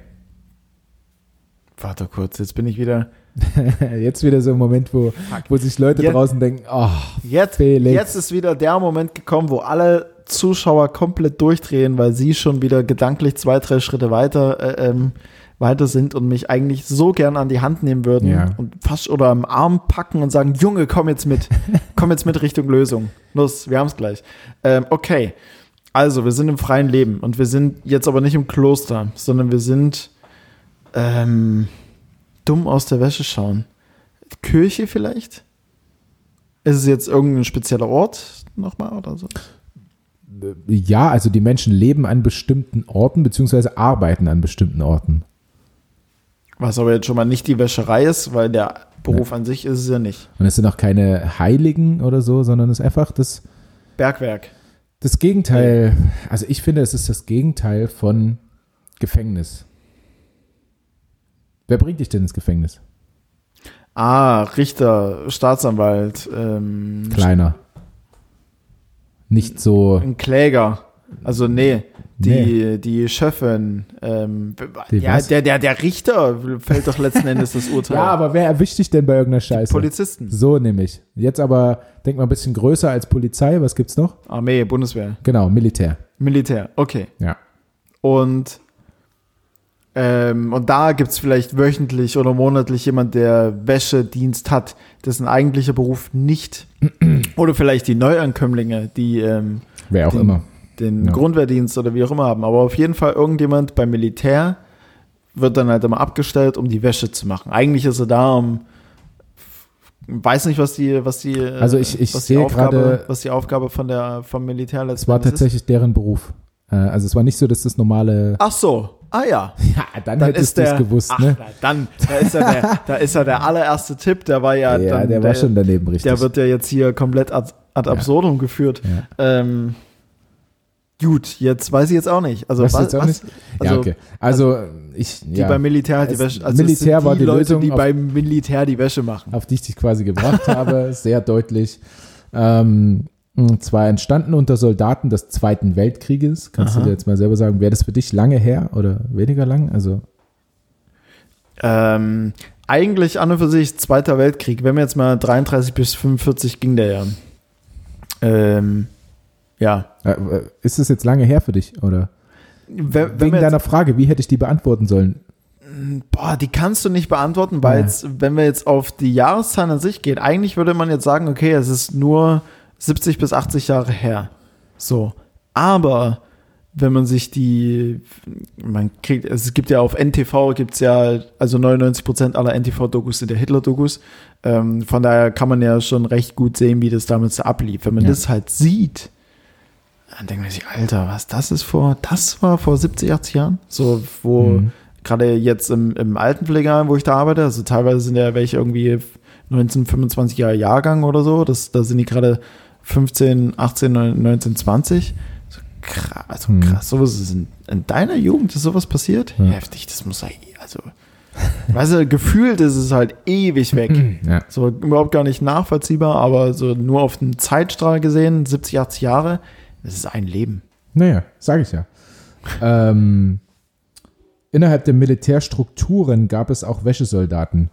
Warte kurz, jetzt bin ich wieder. jetzt wieder so ein Moment, wo, wo sich Leute jetzt, draußen denken, oh, jetzt, jetzt ist wieder der Moment gekommen, wo alle Zuschauer komplett durchdrehen, weil sie schon wieder gedanklich zwei, drei Schritte weiter, äh, ähm, weiter sind und mich eigentlich so gern an die Hand nehmen würden ja. und fast oder am Arm packen und sagen, Junge, komm jetzt mit, komm jetzt mit Richtung Lösung. Los, wir haben es gleich. Ähm, okay. Also, wir sind im freien Leben und wir sind jetzt aber nicht im Kloster, sondern wir sind ähm, dumm aus der Wäsche schauen. Kirche vielleicht? Ist es jetzt irgendein spezieller Ort nochmal oder so? Ja, also die Menschen leben an bestimmten Orten beziehungsweise arbeiten an bestimmten Orten. Was aber jetzt schon mal nicht die Wäscherei ist, weil der Beruf ja. an sich ist es ja nicht. Und es sind auch keine Heiligen oder so, sondern es ist einfach das Bergwerk. Das Gegenteil, also ich finde, es ist das Gegenteil von Gefängnis. Wer bringt dich denn ins Gefängnis? Ah, Richter, Staatsanwalt. Ähm, Kleiner. Nicht so. Ein Kläger. Also nee, die, nee. die Chefin, ähm, die ja, der, der, der Richter fällt doch letzten Endes das Urteil. Ja, aber wer erwischt dich denn bei irgendeiner Scheiße? Die Polizisten. So nämlich. Jetzt aber, denk mal ein bisschen größer als Polizei, was gibt's noch? Armee, Bundeswehr. Genau, Militär. Militär, okay. Ja. Und, ähm, und da gibt's vielleicht wöchentlich oder monatlich jemand, der Wäschedienst hat, dessen eigentlicher Beruf nicht, oder vielleicht die Neuankömmlinge, die, ähm, Wer auch den, immer den ja. Grundwehrdienst oder wie auch immer haben. Aber auf jeden Fall irgendjemand beim Militär wird dann halt immer abgestellt, um die Wäsche zu machen. Eigentlich ist er da, um weiß nicht, was die, was die, also ich, ich was sehe gerade, was die Aufgabe von der vom Militär letztendlich Es war tatsächlich ist. deren Beruf. Äh, also es war nicht so, dass das normale. Ach so. Ah ja. Ja, dann, dann hättest du es gewusst, ach, ne? Dann, da ist, ja der, da ist ja der allererste Tipp, der war ja. Ja, dann, der war der, schon daneben richtig. Der wird ja jetzt hier komplett ad, ad absurdum ja. geführt. Ja. Ähm, Gut, jetzt weiß ich jetzt auch nicht. Also, weißt was, jetzt auch nicht? Also, ja, okay. Also, also ich. Die beim Militär die Wäsche. Also Militär war die Leute, Lösung, die beim Militär die Wäsche machen. Auf die ich dich quasi gebracht habe, sehr deutlich. Ähm, zwar entstanden unter Soldaten des Zweiten Weltkrieges. Kannst Aha. du dir jetzt mal selber sagen, wäre das für dich lange her oder weniger lang? Also. Ähm, eigentlich an und für sich Zweiter Weltkrieg. Wenn wir jetzt mal 33 bis 45 ging der ja. Ähm, ja. Äh, ist es jetzt lange her für dich, oder? Wenn, Wegen wenn deiner Frage, wie hätte ich die beantworten sollen? Boah, die kannst du nicht beantworten, weil ja. jetzt, wenn wir jetzt auf die Jahreszahlen an sich gehen, eigentlich würde man jetzt sagen, okay, es ist nur 70 bis 80 Jahre her. So. Aber wenn man sich die, man kriegt, es gibt ja auf NTV gibt's ja, also 99 Prozent aller NTV-Dokus sind ja Hitler-Dokus. Ähm, von daher kann man ja schon recht gut sehen, wie das damals ablief. Wenn man ja. das halt sieht, dann denkt man sich, Alter, was das ist vor, das war vor 70, 80 Jahren? So, wo mhm. gerade jetzt im, im Altenpflegeheim, wo ich da arbeite, also teilweise sind ja welche irgendwie 19, 25 Jahre Jahrgang oder so, das, da sind die gerade 15, 18, 19, 20. So krass, also mhm. krass, sowas ist in, in, deiner Jugend ist sowas passiert? Ja. Heftig, das muss ja, also, weißt du, gefühlt ist es halt ewig weg. Ja. So überhaupt gar nicht nachvollziehbar, aber so nur auf den Zeitstrahl gesehen, 70, 80 Jahre, das ist ein Leben. Naja, sage ich ja. ähm, innerhalb der Militärstrukturen gab es auch Wäschesoldaten.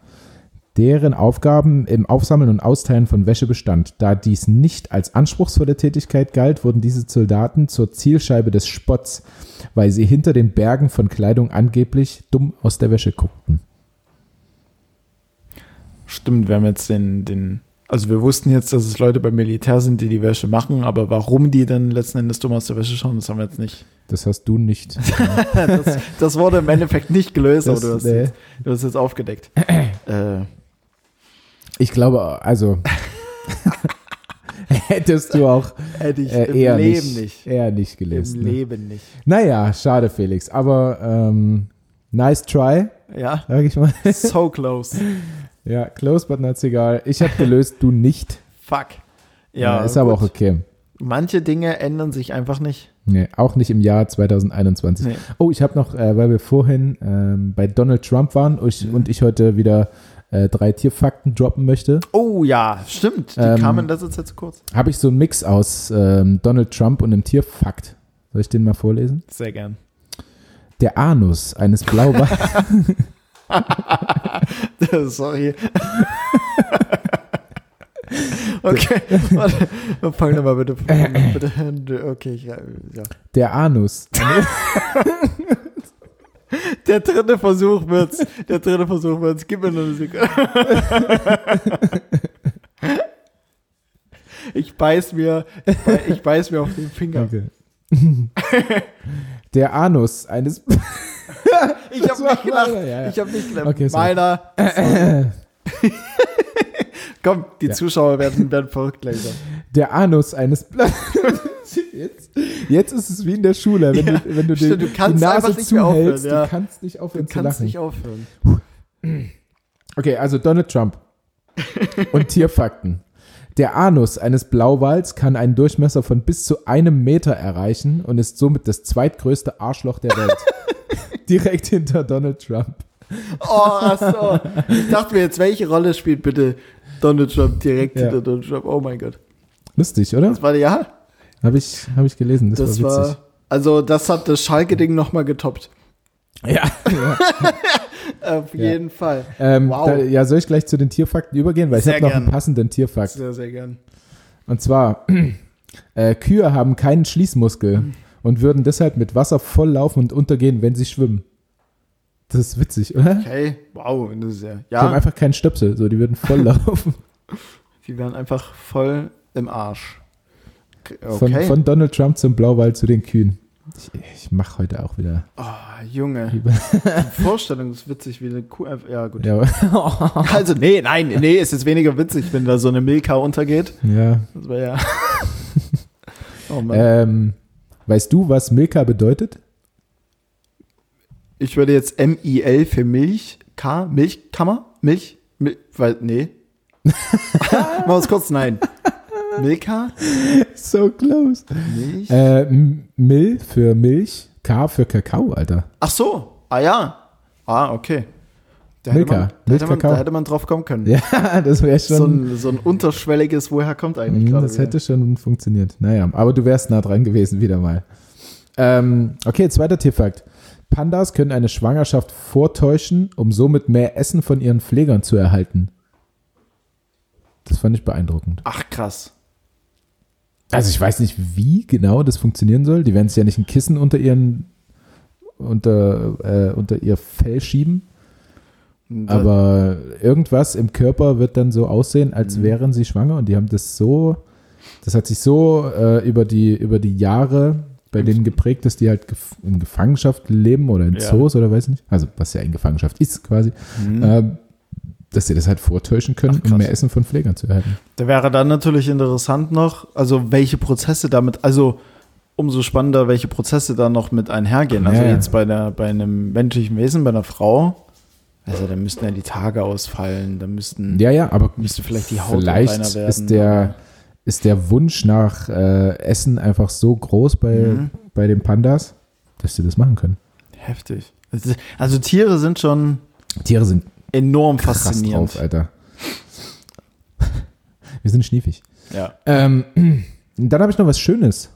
Deren Aufgaben im Aufsammeln und Austeilen von Wäsche bestand. Da dies nicht als anspruchsvolle Tätigkeit galt, wurden diese Soldaten zur Zielscheibe des Spotts, weil sie hinter den Bergen von Kleidung angeblich dumm aus der Wäsche guckten. Stimmt, wir haben jetzt den, den, also wir wussten jetzt, dass es Leute beim Militär sind, die die Wäsche machen, aber warum die dann letzten Endes dumm aus der Wäsche schauen, das haben wir jetzt nicht. Das hast du nicht. das, das, wurde im Endeffekt nicht gelöst, Das, aber du hast, nee. jetzt, du hast jetzt aufgedeckt. äh, Ich glaube, also hättest du auch hätte ich äh, im eher Leben nicht, nicht. eher nicht gelesen. Im ne? Leben nicht. Naja, schade, Felix. Aber ähm, nice try, Ja, sag ich mal. so close. ja, close but not egal. Ich habe gelöst, du nicht. Fuck. Ja, ist aber gut. auch okay. Manche Dinge ändern sich einfach nicht. Nee, auch nicht im Jahr 2021. Nee. Oh, ich habe noch, äh, weil wir vorhin ähm, bei Donald Trump waren und ich, Mhm. und ich heute wieder äh, drei Tierfakten droppen möchte, Oh ja, stimmt. Die Ähm, kamen in letzter Zeit zu kurz. habe ich so einen Mix aus ähm, Donald Trump und einem Tierfakt. Soll ich den mal vorlesen? Sehr gern. Der Anus eines Blauwals. Sorry. okay, warte, fang nochmal bitte, bitte an. Okay, ja. Der Anus. Der dritte Versuch wird's. Der dritte Versuch wird's. Gib mir nur eine Sekunde. Ich beiß mir, ich beiß, mir auf den Finger. Danke. Der Anus eines. Ich habe war nicht gelacht. meiner, ja, ja. Ich habe nicht gelacht. Okay, sorry. Meiner. Komm, die Ja. Zuschauer werden, werden verrückt gleich. sein. Der Anus eines. Jetzt, ist es wie in der Schule, wenn Ja, du, wenn du stimmt, die, du kannst die Nase nicht zuhältst, aufhören, ja. du kannst nicht Du aufhören zu kannst lachen. nicht aufhören. Okay, also Donald Trump und Tierfakten. Der Anus eines Blauwals kann einen Durchmesser von bis zu einem Meter erreichen und ist somit das zweitgrößte Arschloch der Welt. Direkt hinter Donald Trump. Oh, ach so. Ich dachte mir jetzt, welche Rolle spielt bitte Donald Trump direkt Ja. hinter Donald Trump? Oh mein Gott. Lustig, oder? Das war ja, Habe ich, hab ich gelesen, das, das war witzig. war, also das hat das Schalke-Ding nochmal getoppt. ja. ja. Auf Ja. jeden Fall. Ähm, Wow. da, ja, soll ich gleich zu den Tierfakten übergehen? Weil ich Sehr habe noch einen passenden Tierfakt. Sehr, sehr gern. Und zwar, äh, Kühe haben keinen Schließmuskel und würden deshalb mit Wasser volllaufen und untergehen, wenn sie schwimmen. Das ist witzig, oder? Okay, wow. Das ist ja, Die haben ja, einfach keinen Stöpsel, so die würden volllaufen. die werden einfach voll im Arsch. Okay. Von, von Donald Trump zum Blauwald zu den Kühen. Ich, ich mache heute auch wieder. oh, Junge. Die Vorstellung ist witzig, wie eine Kuh ja gut. Ja, Also, nee, nein, nee, es ist weniger witzig, wenn da so eine Milka untergeht. ja. Das wäre ja. oh Mann. Ähm, weißt du, was Milka bedeutet? Ich würde jetzt M-I-L für Milch, K, Milchkammer? Milch? Mil weil, nee. Wir es kurz, nein. Milka? So close. Milch? Äh, Mil für Milch, K für Kakao, Alter. Ach so, ah ja. Ah, okay. Da hätte, Milka, man, da, hätte man, da hätte man drauf kommen können. Ja, das wäre schon. So, ein, so ein unterschwelliges, woher kommt eigentlich Mm, gerade? Das hätte schon funktioniert. Naja, aber du wärst nah dran gewesen, wieder mal. Ähm, okay, zweiter Tierfakt. Pandas können eine Schwangerschaft vortäuschen, um somit mehr Essen von ihren Pflegern zu erhalten. Das fand ich beeindruckend. Ach, krass. Also ich weiß nicht, wie genau das funktionieren soll. Die werden sich ja nicht ein Kissen unter ihren unter, äh, unter ihr Fell schieben, aber irgendwas im Körper wird dann so aussehen, als Mhm. wären sie schwanger und die haben das so, das hat sich so äh, über die über die Jahre bei denen geprägt, dass die halt in Gefangenschaft leben oder in Ja. Zoos oder weiß nicht, also was ja in Gefangenschaft ist quasi, Mhm. ähm, dass sie das halt vortäuschen können, Ach, um mehr Essen von Pflegern zu erhalten. Da wäre dann natürlich interessant noch, also welche Prozesse damit, also umso spannender, welche Prozesse da noch mit einhergehen. Also Ja, jetzt bei, der, bei einem menschlichen Wesen, bei einer Frau, also da müssten ja die Tage ausfallen, da müssten, Ja, ja, aber müsste vielleicht die Haut Vielleicht werden. ist der, ist der Wunsch nach äh, Essen einfach so groß bei, Mhm. bei den Pandas, dass sie das machen können. Heftig. Also, also Tiere sind schon Tiere sind enorm krass faszinierend. drauf, Alter. Wir sind schniefig. Ja. Ähm, dann habe ich noch was Schönes.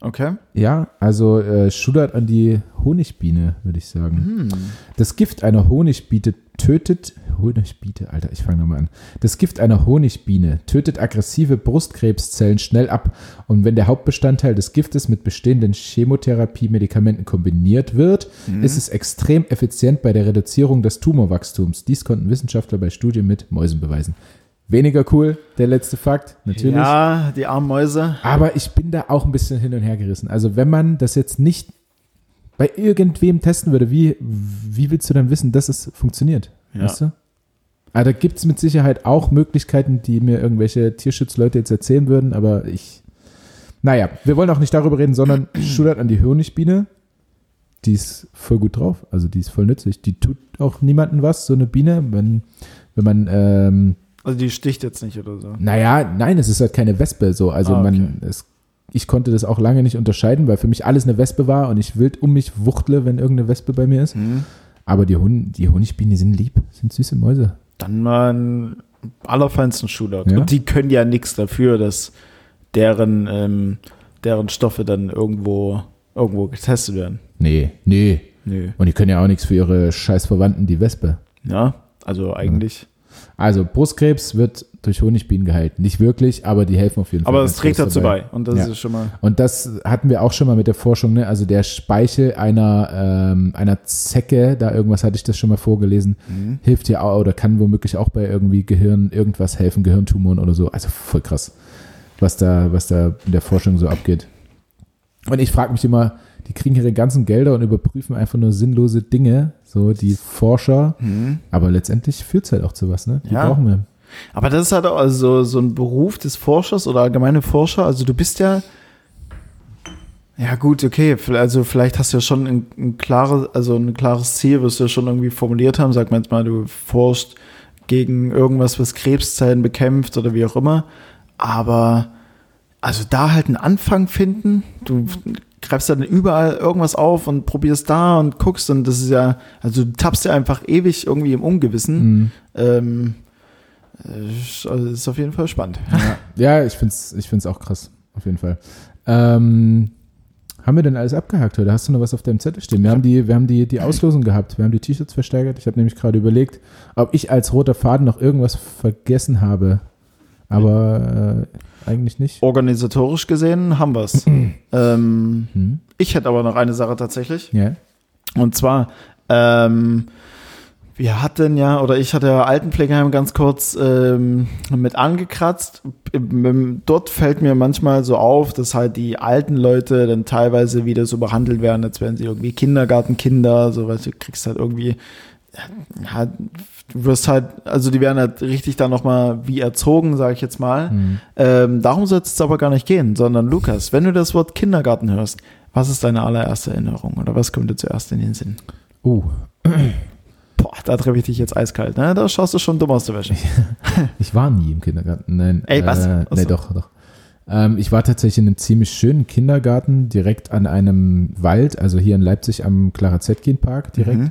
Okay. Ja, also äh, schudert an die Honigbiene, würde ich sagen. Hm. Das Gift einer Honigbiene tötet Honigbiete, Alter, ich fange nochmal an. Das Gift einer Honigbiene tötet aggressive Brustkrebszellen schnell ab. Und wenn der Hauptbestandteil des Giftes mit bestehenden Chemotherapie-Medikamenten kombiniert wird, mhm. ist es extrem effizient bei der Reduzierung des Tumorwachstums. Dies konnten Wissenschaftler bei Studien mit Mäusen beweisen. Weniger cool, der letzte Fakt, natürlich. Ja, die armen Mäuse. Aber ich bin da auch ein bisschen hin und her gerissen. Also, wenn man das jetzt nicht bei irgendwem testen würde, wie, wie willst du dann wissen, dass es funktioniert? Ja. Weißt du? Aber ah, da gibt es mit Sicherheit auch Möglichkeiten, die mir irgendwelche Tierschutzleute jetzt erzählen würden, aber ich. Naja, wir wollen auch nicht darüber reden, sondern Shoutout an die Honigbiene. Die ist voll gut drauf, also die ist voll nützlich. Die tut auch niemandem was, so eine Biene. Wenn, wenn man. Ähm, also die sticht jetzt nicht oder so. Naja, nein, es ist halt keine Wespe so. Also ah, okay. man, es ich konnte das auch lange nicht unterscheiden, weil für mich alles eine Wespe war und ich wild um mich wuchtle, wenn irgendeine Wespe bei mir ist. Mhm. Aber die, Hon die Honigbienen, die sind lieb, sind süße Mäuse. Dann mal einen allerfeinsten Shootout. Ja? Und die können ja nichts dafür, dass deren, ähm, deren Stoffe dann irgendwo, irgendwo getestet werden. Nee, nee. Nee. Und die können ja auch nichts für ihre scheiß Verwandten, die Wespe. Ja, also eigentlich. Also Brustkrebs wird durch Honigbienen geheilt. Nicht wirklich, aber die helfen auf jeden Fall. Aber es trägt dazu dabei. bei. Und das ja. ist schon mal. Und das hatten wir auch schon mal mit der Forschung. Ne? Also der Speichel einer, ähm, einer Zecke, da irgendwas hatte ich das schon mal vorgelesen, mhm. hilft ja auch oder kann womöglich auch bei irgendwie Gehirn irgendwas helfen, Gehirntumoren oder so. Also voll krass, was da, was da in der Forschung so abgeht. Und ich frage mich immer, die kriegen ihre ganzen Gelder und überprüfen einfach nur sinnlose Dinge, so die Forscher. Mhm. Aber letztendlich führt es halt auch zu was, ne? Die ja. brauchen wir. Aber das ist halt auch also so ein Beruf des Forschers oder allgemeine Forscher. Also du bist ja, ja gut, okay, also vielleicht hast du ja schon ein, ein klares, also ein klares Ziel, was du ja schon irgendwie formuliert haben. Sag mal jetzt mal, du forschst gegen irgendwas, was Krebszellen bekämpft oder wie auch immer. Aber also da halt einen Anfang finden, du greifst dann überall irgendwas auf und probierst da und guckst und das ist ja, also du tappst ja einfach ewig irgendwie im Ungewissen. Mhm. Ähm, also ist auf jeden Fall spannend. Ja, ja ich finde es ich find's auch krass, auf jeden Fall. Ähm, haben wir denn alles abgehakt heute? Hast du noch was auf deinem Zettel stehen? Wir haben die, wir haben die, die Auslosung gehabt. Wir haben die T-Shirts versteigert. Ich habe nämlich gerade überlegt, ob ich als roter Faden noch irgendwas vergessen habe. Aber äh, eigentlich nicht. Organisatorisch gesehen haben wir es. ähm, hm. Ich hätte aber noch eine Sache tatsächlich. Ja. Und zwar, ähm, wir hatten ja, oder ich hatte ja Altenpflegeheim ganz kurz ähm, mit angekratzt. Dort fällt mir manchmal so auf, dass halt die alten Leute dann teilweise wieder so behandelt werden, als wären sie irgendwie Kindergartenkinder, so weißt du, kriegst halt irgendwie, ja, du wirst halt, also die werden halt richtig dann nochmal wie erzogen, sage ich jetzt mal. Mhm. Ähm, darum soll es aber gar nicht gehen, sondern Lukas, wenn du das Wort Kindergarten hörst, was ist deine allererste Erinnerung oder was kommt dir zuerst in den Sinn? Uh. Boah, da treffe ich dich jetzt eiskalt, ne? Da schaust du schon dumm aus der Wäsche. ich war nie im Kindergarten, nein. Ey, was? Äh, nee, doch, doch. Ähm, ich war tatsächlich in einem ziemlich schönen Kindergarten, direkt an einem Wald, also hier in Leipzig am Clara Zetkin Park direkt. Mhm.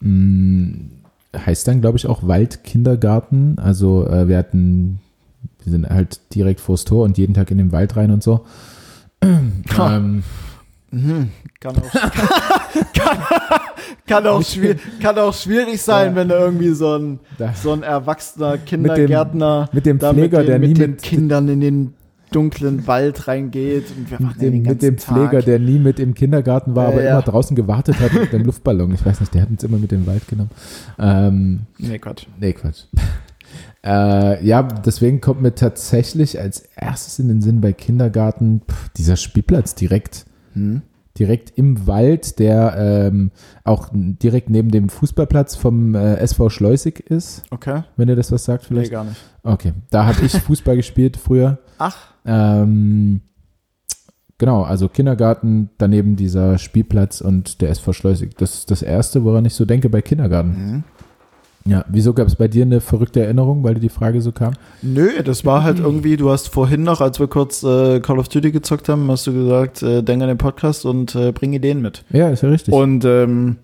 Mm, heißt dann, glaube ich, auch Waldkindergarten. Also äh, wir hatten, wir sind halt direkt vors Tor und jeden Tag in den Wald rein und so. ähm, Mhm. Kann auch, kann, kann, auch kann auch schwierig sein, wenn da irgendwie so ein, so ein erwachsener Kindergärtner mit dem, mit dem Pfleger, mit den, der mit nie den Kindern in den dunklen Wald reingeht. Und wir mit dem, mit dem Pfleger, Tag. der nie mit im Kindergarten war, äh, aber ja. immer draußen gewartet hat mit dem Luftballon. Ich weiß nicht, der hat uns immer mit dem Wald genommen. Ähm, nee, Quatsch. Nee, Quatsch. Äh, ja, deswegen kommt mir tatsächlich als erstes in den Sinn bei Kindergarten pff, dieser Spielplatz direkt hm. Direkt im Wald, der ähm, auch direkt neben dem Fußballplatz vom äh, SV Schleusig ist. Okay. Wenn ihr das was sagt, vielleicht. Nee, gar nicht. Okay. Da habe ich Fußball gespielt früher. Ach. Ähm, genau, also Kindergarten, daneben dieser Spielplatz und der SV Schleusig. Das ist das Erste, woran ich so denke bei Kindergarten. Mhm. Ja, wieso gab es bei dir eine verrückte Erinnerung, weil dir die Frage so kam? Nö, das war halt irgendwie, du hast vorhin noch, als wir kurz äh, Call of Duty gezockt haben, hast du gesagt, äh, denk an den Podcast und äh, bring Ideen mit. Ja, ist ja richtig. Und ähm,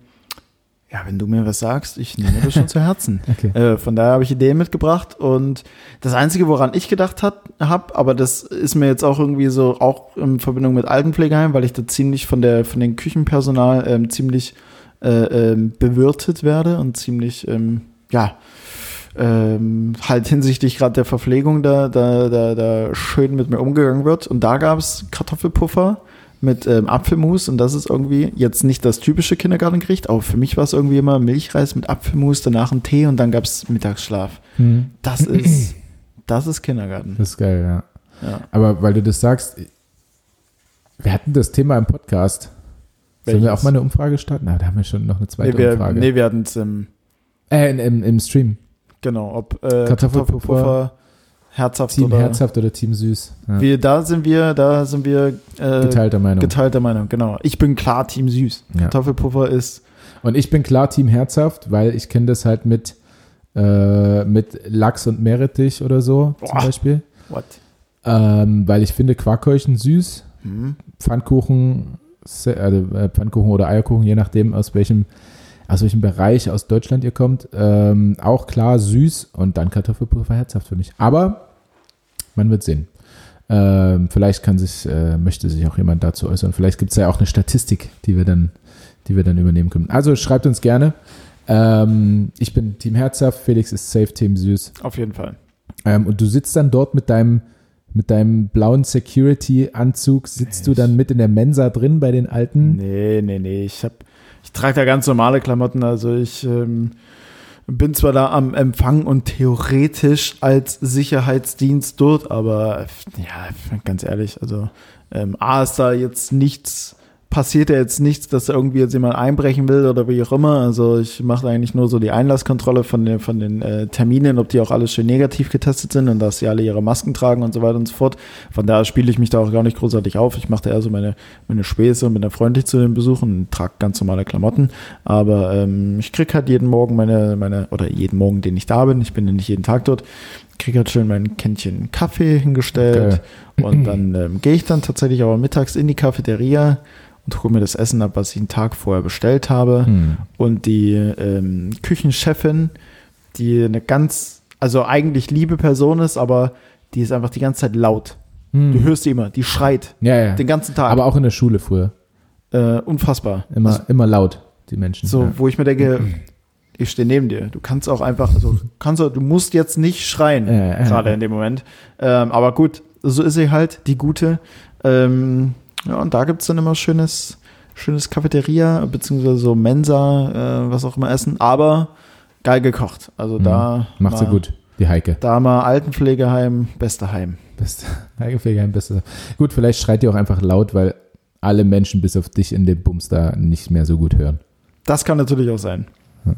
ja, wenn du mir was sagst, ich nehme das schon zu Herzen. Okay. Äh, von daher habe ich Ideen mitgebracht und das Einzige, woran ich gedacht habe, aber das ist mir jetzt auch irgendwie so, auch in Verbindung mit Altenpflegeheim, weil ich da ziemlich von der von den Küchenpersonal ähm, ziemlich äh, ähm, bewirtet werde und ziemlich ähm, ja, ähm, halt hinsichtlich gerade der Verpflegung da, da, da, da schön mit mir umgegangen wird. Und da gab es Kartoffelpuffer mit ähm, Apfelmus und das ist irgendwie jetzt nicht das typische Kindergartengericht, aber für mich war es irgendwie immer Milchreis mit Apfelmus, danach ein Tee und dann gab es Mittagsschlaf. Hm. Das ist, das ist Kindergarten. Das ist geil, ja. ja. Aber weil du das sagst, wir hatten das Thema im Podcast. Welches? Sollen wir auch mal eine Umfrage starten? Na, da haben wir schon noch eine zweite nee, wir, Umfrage. Nee, wir hatten es im, äh, im, im Stream. Genau, ob äh, Kartoffelpuffer, Kartoffelpuffer herzhaft Team oder herzhaft oder Team süß. Ja. Wir, da sind wir, da sind wir äh, geteilter Meinung. Geteilter Meinung, genau. Ich bin klar Team süß. Ja. Kartoffelpuffer ist. Und ich bin klar Team herzhaft, weil ich kenne das halt mit, äh, mit Lachs und Meerrettich oder so Boah. zum Beispiel. What? Ähm, weil ich finde Quarkhäulchen süß, mhm. Pfannkuchen, also, äh, Pfannkuchen oder Eierkuchen, je nachdem aus welchem aus welchem Bereich aus Deutschland ihr kommt, ähm, auch klar süß und dann Kartoffelpuffer herzhaft für mich. Aber man wird sehen. Ähm, vielleicht kann sich, äh, möchte sich auch jemand dazu äußern. Vielleicht gibt es ja auch eine Statistik, die wir dann, die wir dann übernehmen können. Also schreibt uns gerne. Ähm, ich bin Team Herzhaft, Felix ist Safe Team Süß. Auf jeden Fall. Ähm, und du sitzt dann dort mit deinem mit deinem blauen Security-Anzug sitzt nee, du dann mit in der Mensa drin bei den Alten? Nee, nee, nee. Ich habe ich trage da ganz normale Klamotten. Also ich ähm, bin zwar da am Empfang und theoretisch als Sicherheitsdienst dort, aber ja, ganz ehrlich, also ähm, A ist da jetzt nichts passiert ja jetzt nichts, dass irgendwie jetzt jemand einbrechen will oder wie auch immer. Also ich mache eigentlich nur so die Einlasskontrolle von den, von den äh, Terminen, ob die auch alle schön negativ getestet sind und dass sie alle ihre Masken tragen und so weiter und so fort. Von daher spiele ich mich da auch gar nicht großartig auf. Ich mache da eher so meine, meine Späße und bin da freundlich zu den Besuchen und trage ganz normale Klamotten. Aber ähm, ich krieg halt jeden Morgen meine, meine, oder jeden Morgen, den ich da bin, ich bin ja nicht jeden Tag dort, kriege halt schön mein Kännchen Kaffee hingestellt okay. und dann ähm, gehe ich dann tatsächlich aber mittags in die Cafeteria und hole mir das Essen ab, was ich einen Tag vorher bestellt habe. Hm. Und die ähm, Küchenchefin, die eine ganz, also eigentlich liebe Person ist, aber die ist einfach die ganze Zeit laut. Hm. Du hörst sie immer, die schreit ja, ja. den ganzen Tag. Aber auch in der Schule früher. Äh, unfassbar. Immer, also, immer laut, die Menschen. So, ja. wo ich mir denke, ich stehe neben dir. Du kannst auch einfach, also kannst du, du musst jetzt nicht schreien, gerade in dem Moment. Ähm, aber gut, so ist sie halt, die gute. Ähm, ja, und da gibt es dann immer schönes, schönes Cafeteria, beziehungsweise so Mensa, äh, was auch immer essen, aber geil gekocht. Also mhm. da. Macht sie gut, die Heike. Da mal Altenpflegeheim, beste Heim. Beste, Altenpflegeheim, beste. Gut, vielleicht schreit ihr auch einfach laut, weil alle Menschen bis auf dich in dem Bums da nicht mehr so gut hören. Das kann natürlich auch sein. Ja.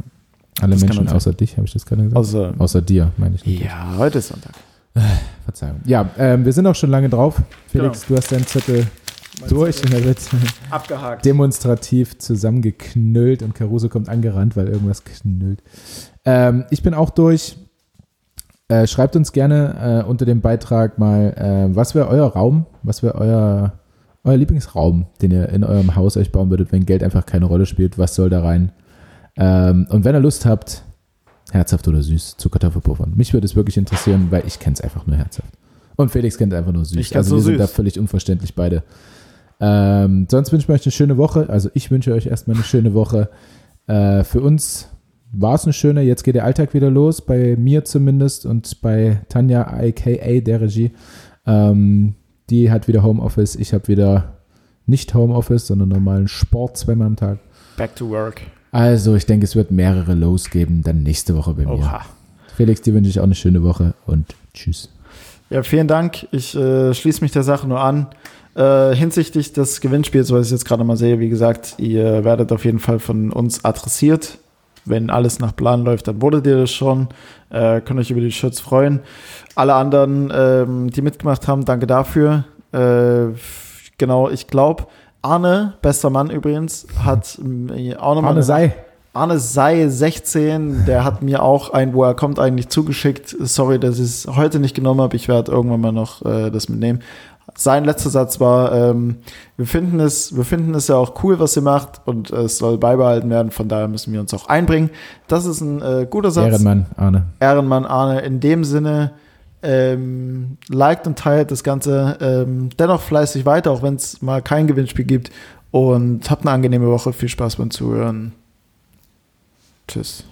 Alle das Menschen außer dich, habe ich das gerade gesagt? Außer, außer dir, meine ich. Natürlich. Ja, heute ist Sonntag. Verzeihung. Ja, ähm, wir sind auch schon lange drauf. Felix, genau. du hast deinen Zettel durch und er wird abgehakt. demonstrativ zusammengeknüllt und Caruso kommt angerannt, weil irgendwas knüllt. Ähm, ich bin auch durch. Äh, schreibt uns gerne äh, unter dem Beitrag mal, äh, was wäre euer Raum, was wäre euer, euer Lieblingsraum, den ihr in eurem Haus euch bauen würdet, wenn Geld einfach keine Rolle spielt. Was soll da rein? Ähm, und wenn ihr Lust habt, herzhaft oder süß zu Kartoffelpuffern. Mich würde es wirklich interessieren, weil ich kenne es einfach nur herzhaft. Und Felix kennt einfach nur süß. Ich also wir süß. sind da völlig unverständlich beide. Ähm, sonst wünsche ich euch eine schöne Woche. Also ich wünsche euch erstmal eine schöne Woche. Äh, für uns war es eine schöne. Jetzt geht der Alltag wieder los, bei mir zumindest und bei Tanja, aka der Regie. Ähm, die hat wieder Homeoffice. Ich habe wieder nicht Homeoffice, sondern normalen Sport zweimal am Tag. Back to work. Also ich denke, es wird mehrere Lows geben, dann nächste Woche bei mir. Oha. Felix, dir wünsche ich auch eine schöne Woche und tschüss. Ja, vielen Dank. Ich äh, schließe mich der Sache nur an. Äh, hinsichtlich des Gewinnspiels, was ich jetzt gerade mal sehe, wie gesagt, ihr werdet auf jeden Fall von uns adressiert. Wenn alles nach Plan läuft, dann wurdet ihr das schon. Äh, könnt euch über die Shirts freuen. Alle anderen, ähm, die mitgemacht haben, danke dafür. Äh, genau, ich glaube, Arne, bester Mann übrigens, hat auch nochmal. Arne Sei. Arne Sei 16, der hat mir auch ein, wo er kommt, eigentlich zugeschickt. Sorry, dass ich es heute nicht genommen habe. Ich werde irgendwann mal noch äh, das mitnehmen sein letzter Satz war, ähm, wir finden es, wir finden es ja auch cool, was ihr macht und es soll beibehalten werden, von daher müssen wir uns auch einbringen. Das ist ein äh, guter Satz. Ehrenmann, Arne. Ehrenmann, Arne. In dem Sinne, ähm, liked und teilt das Ganze ähm, dennoch fleißig weiter, auch wenn es mal kein Gewinnspiel gibt und habt eine angenehme Woche. Viel Spaß beim Zuhören. Tschüss.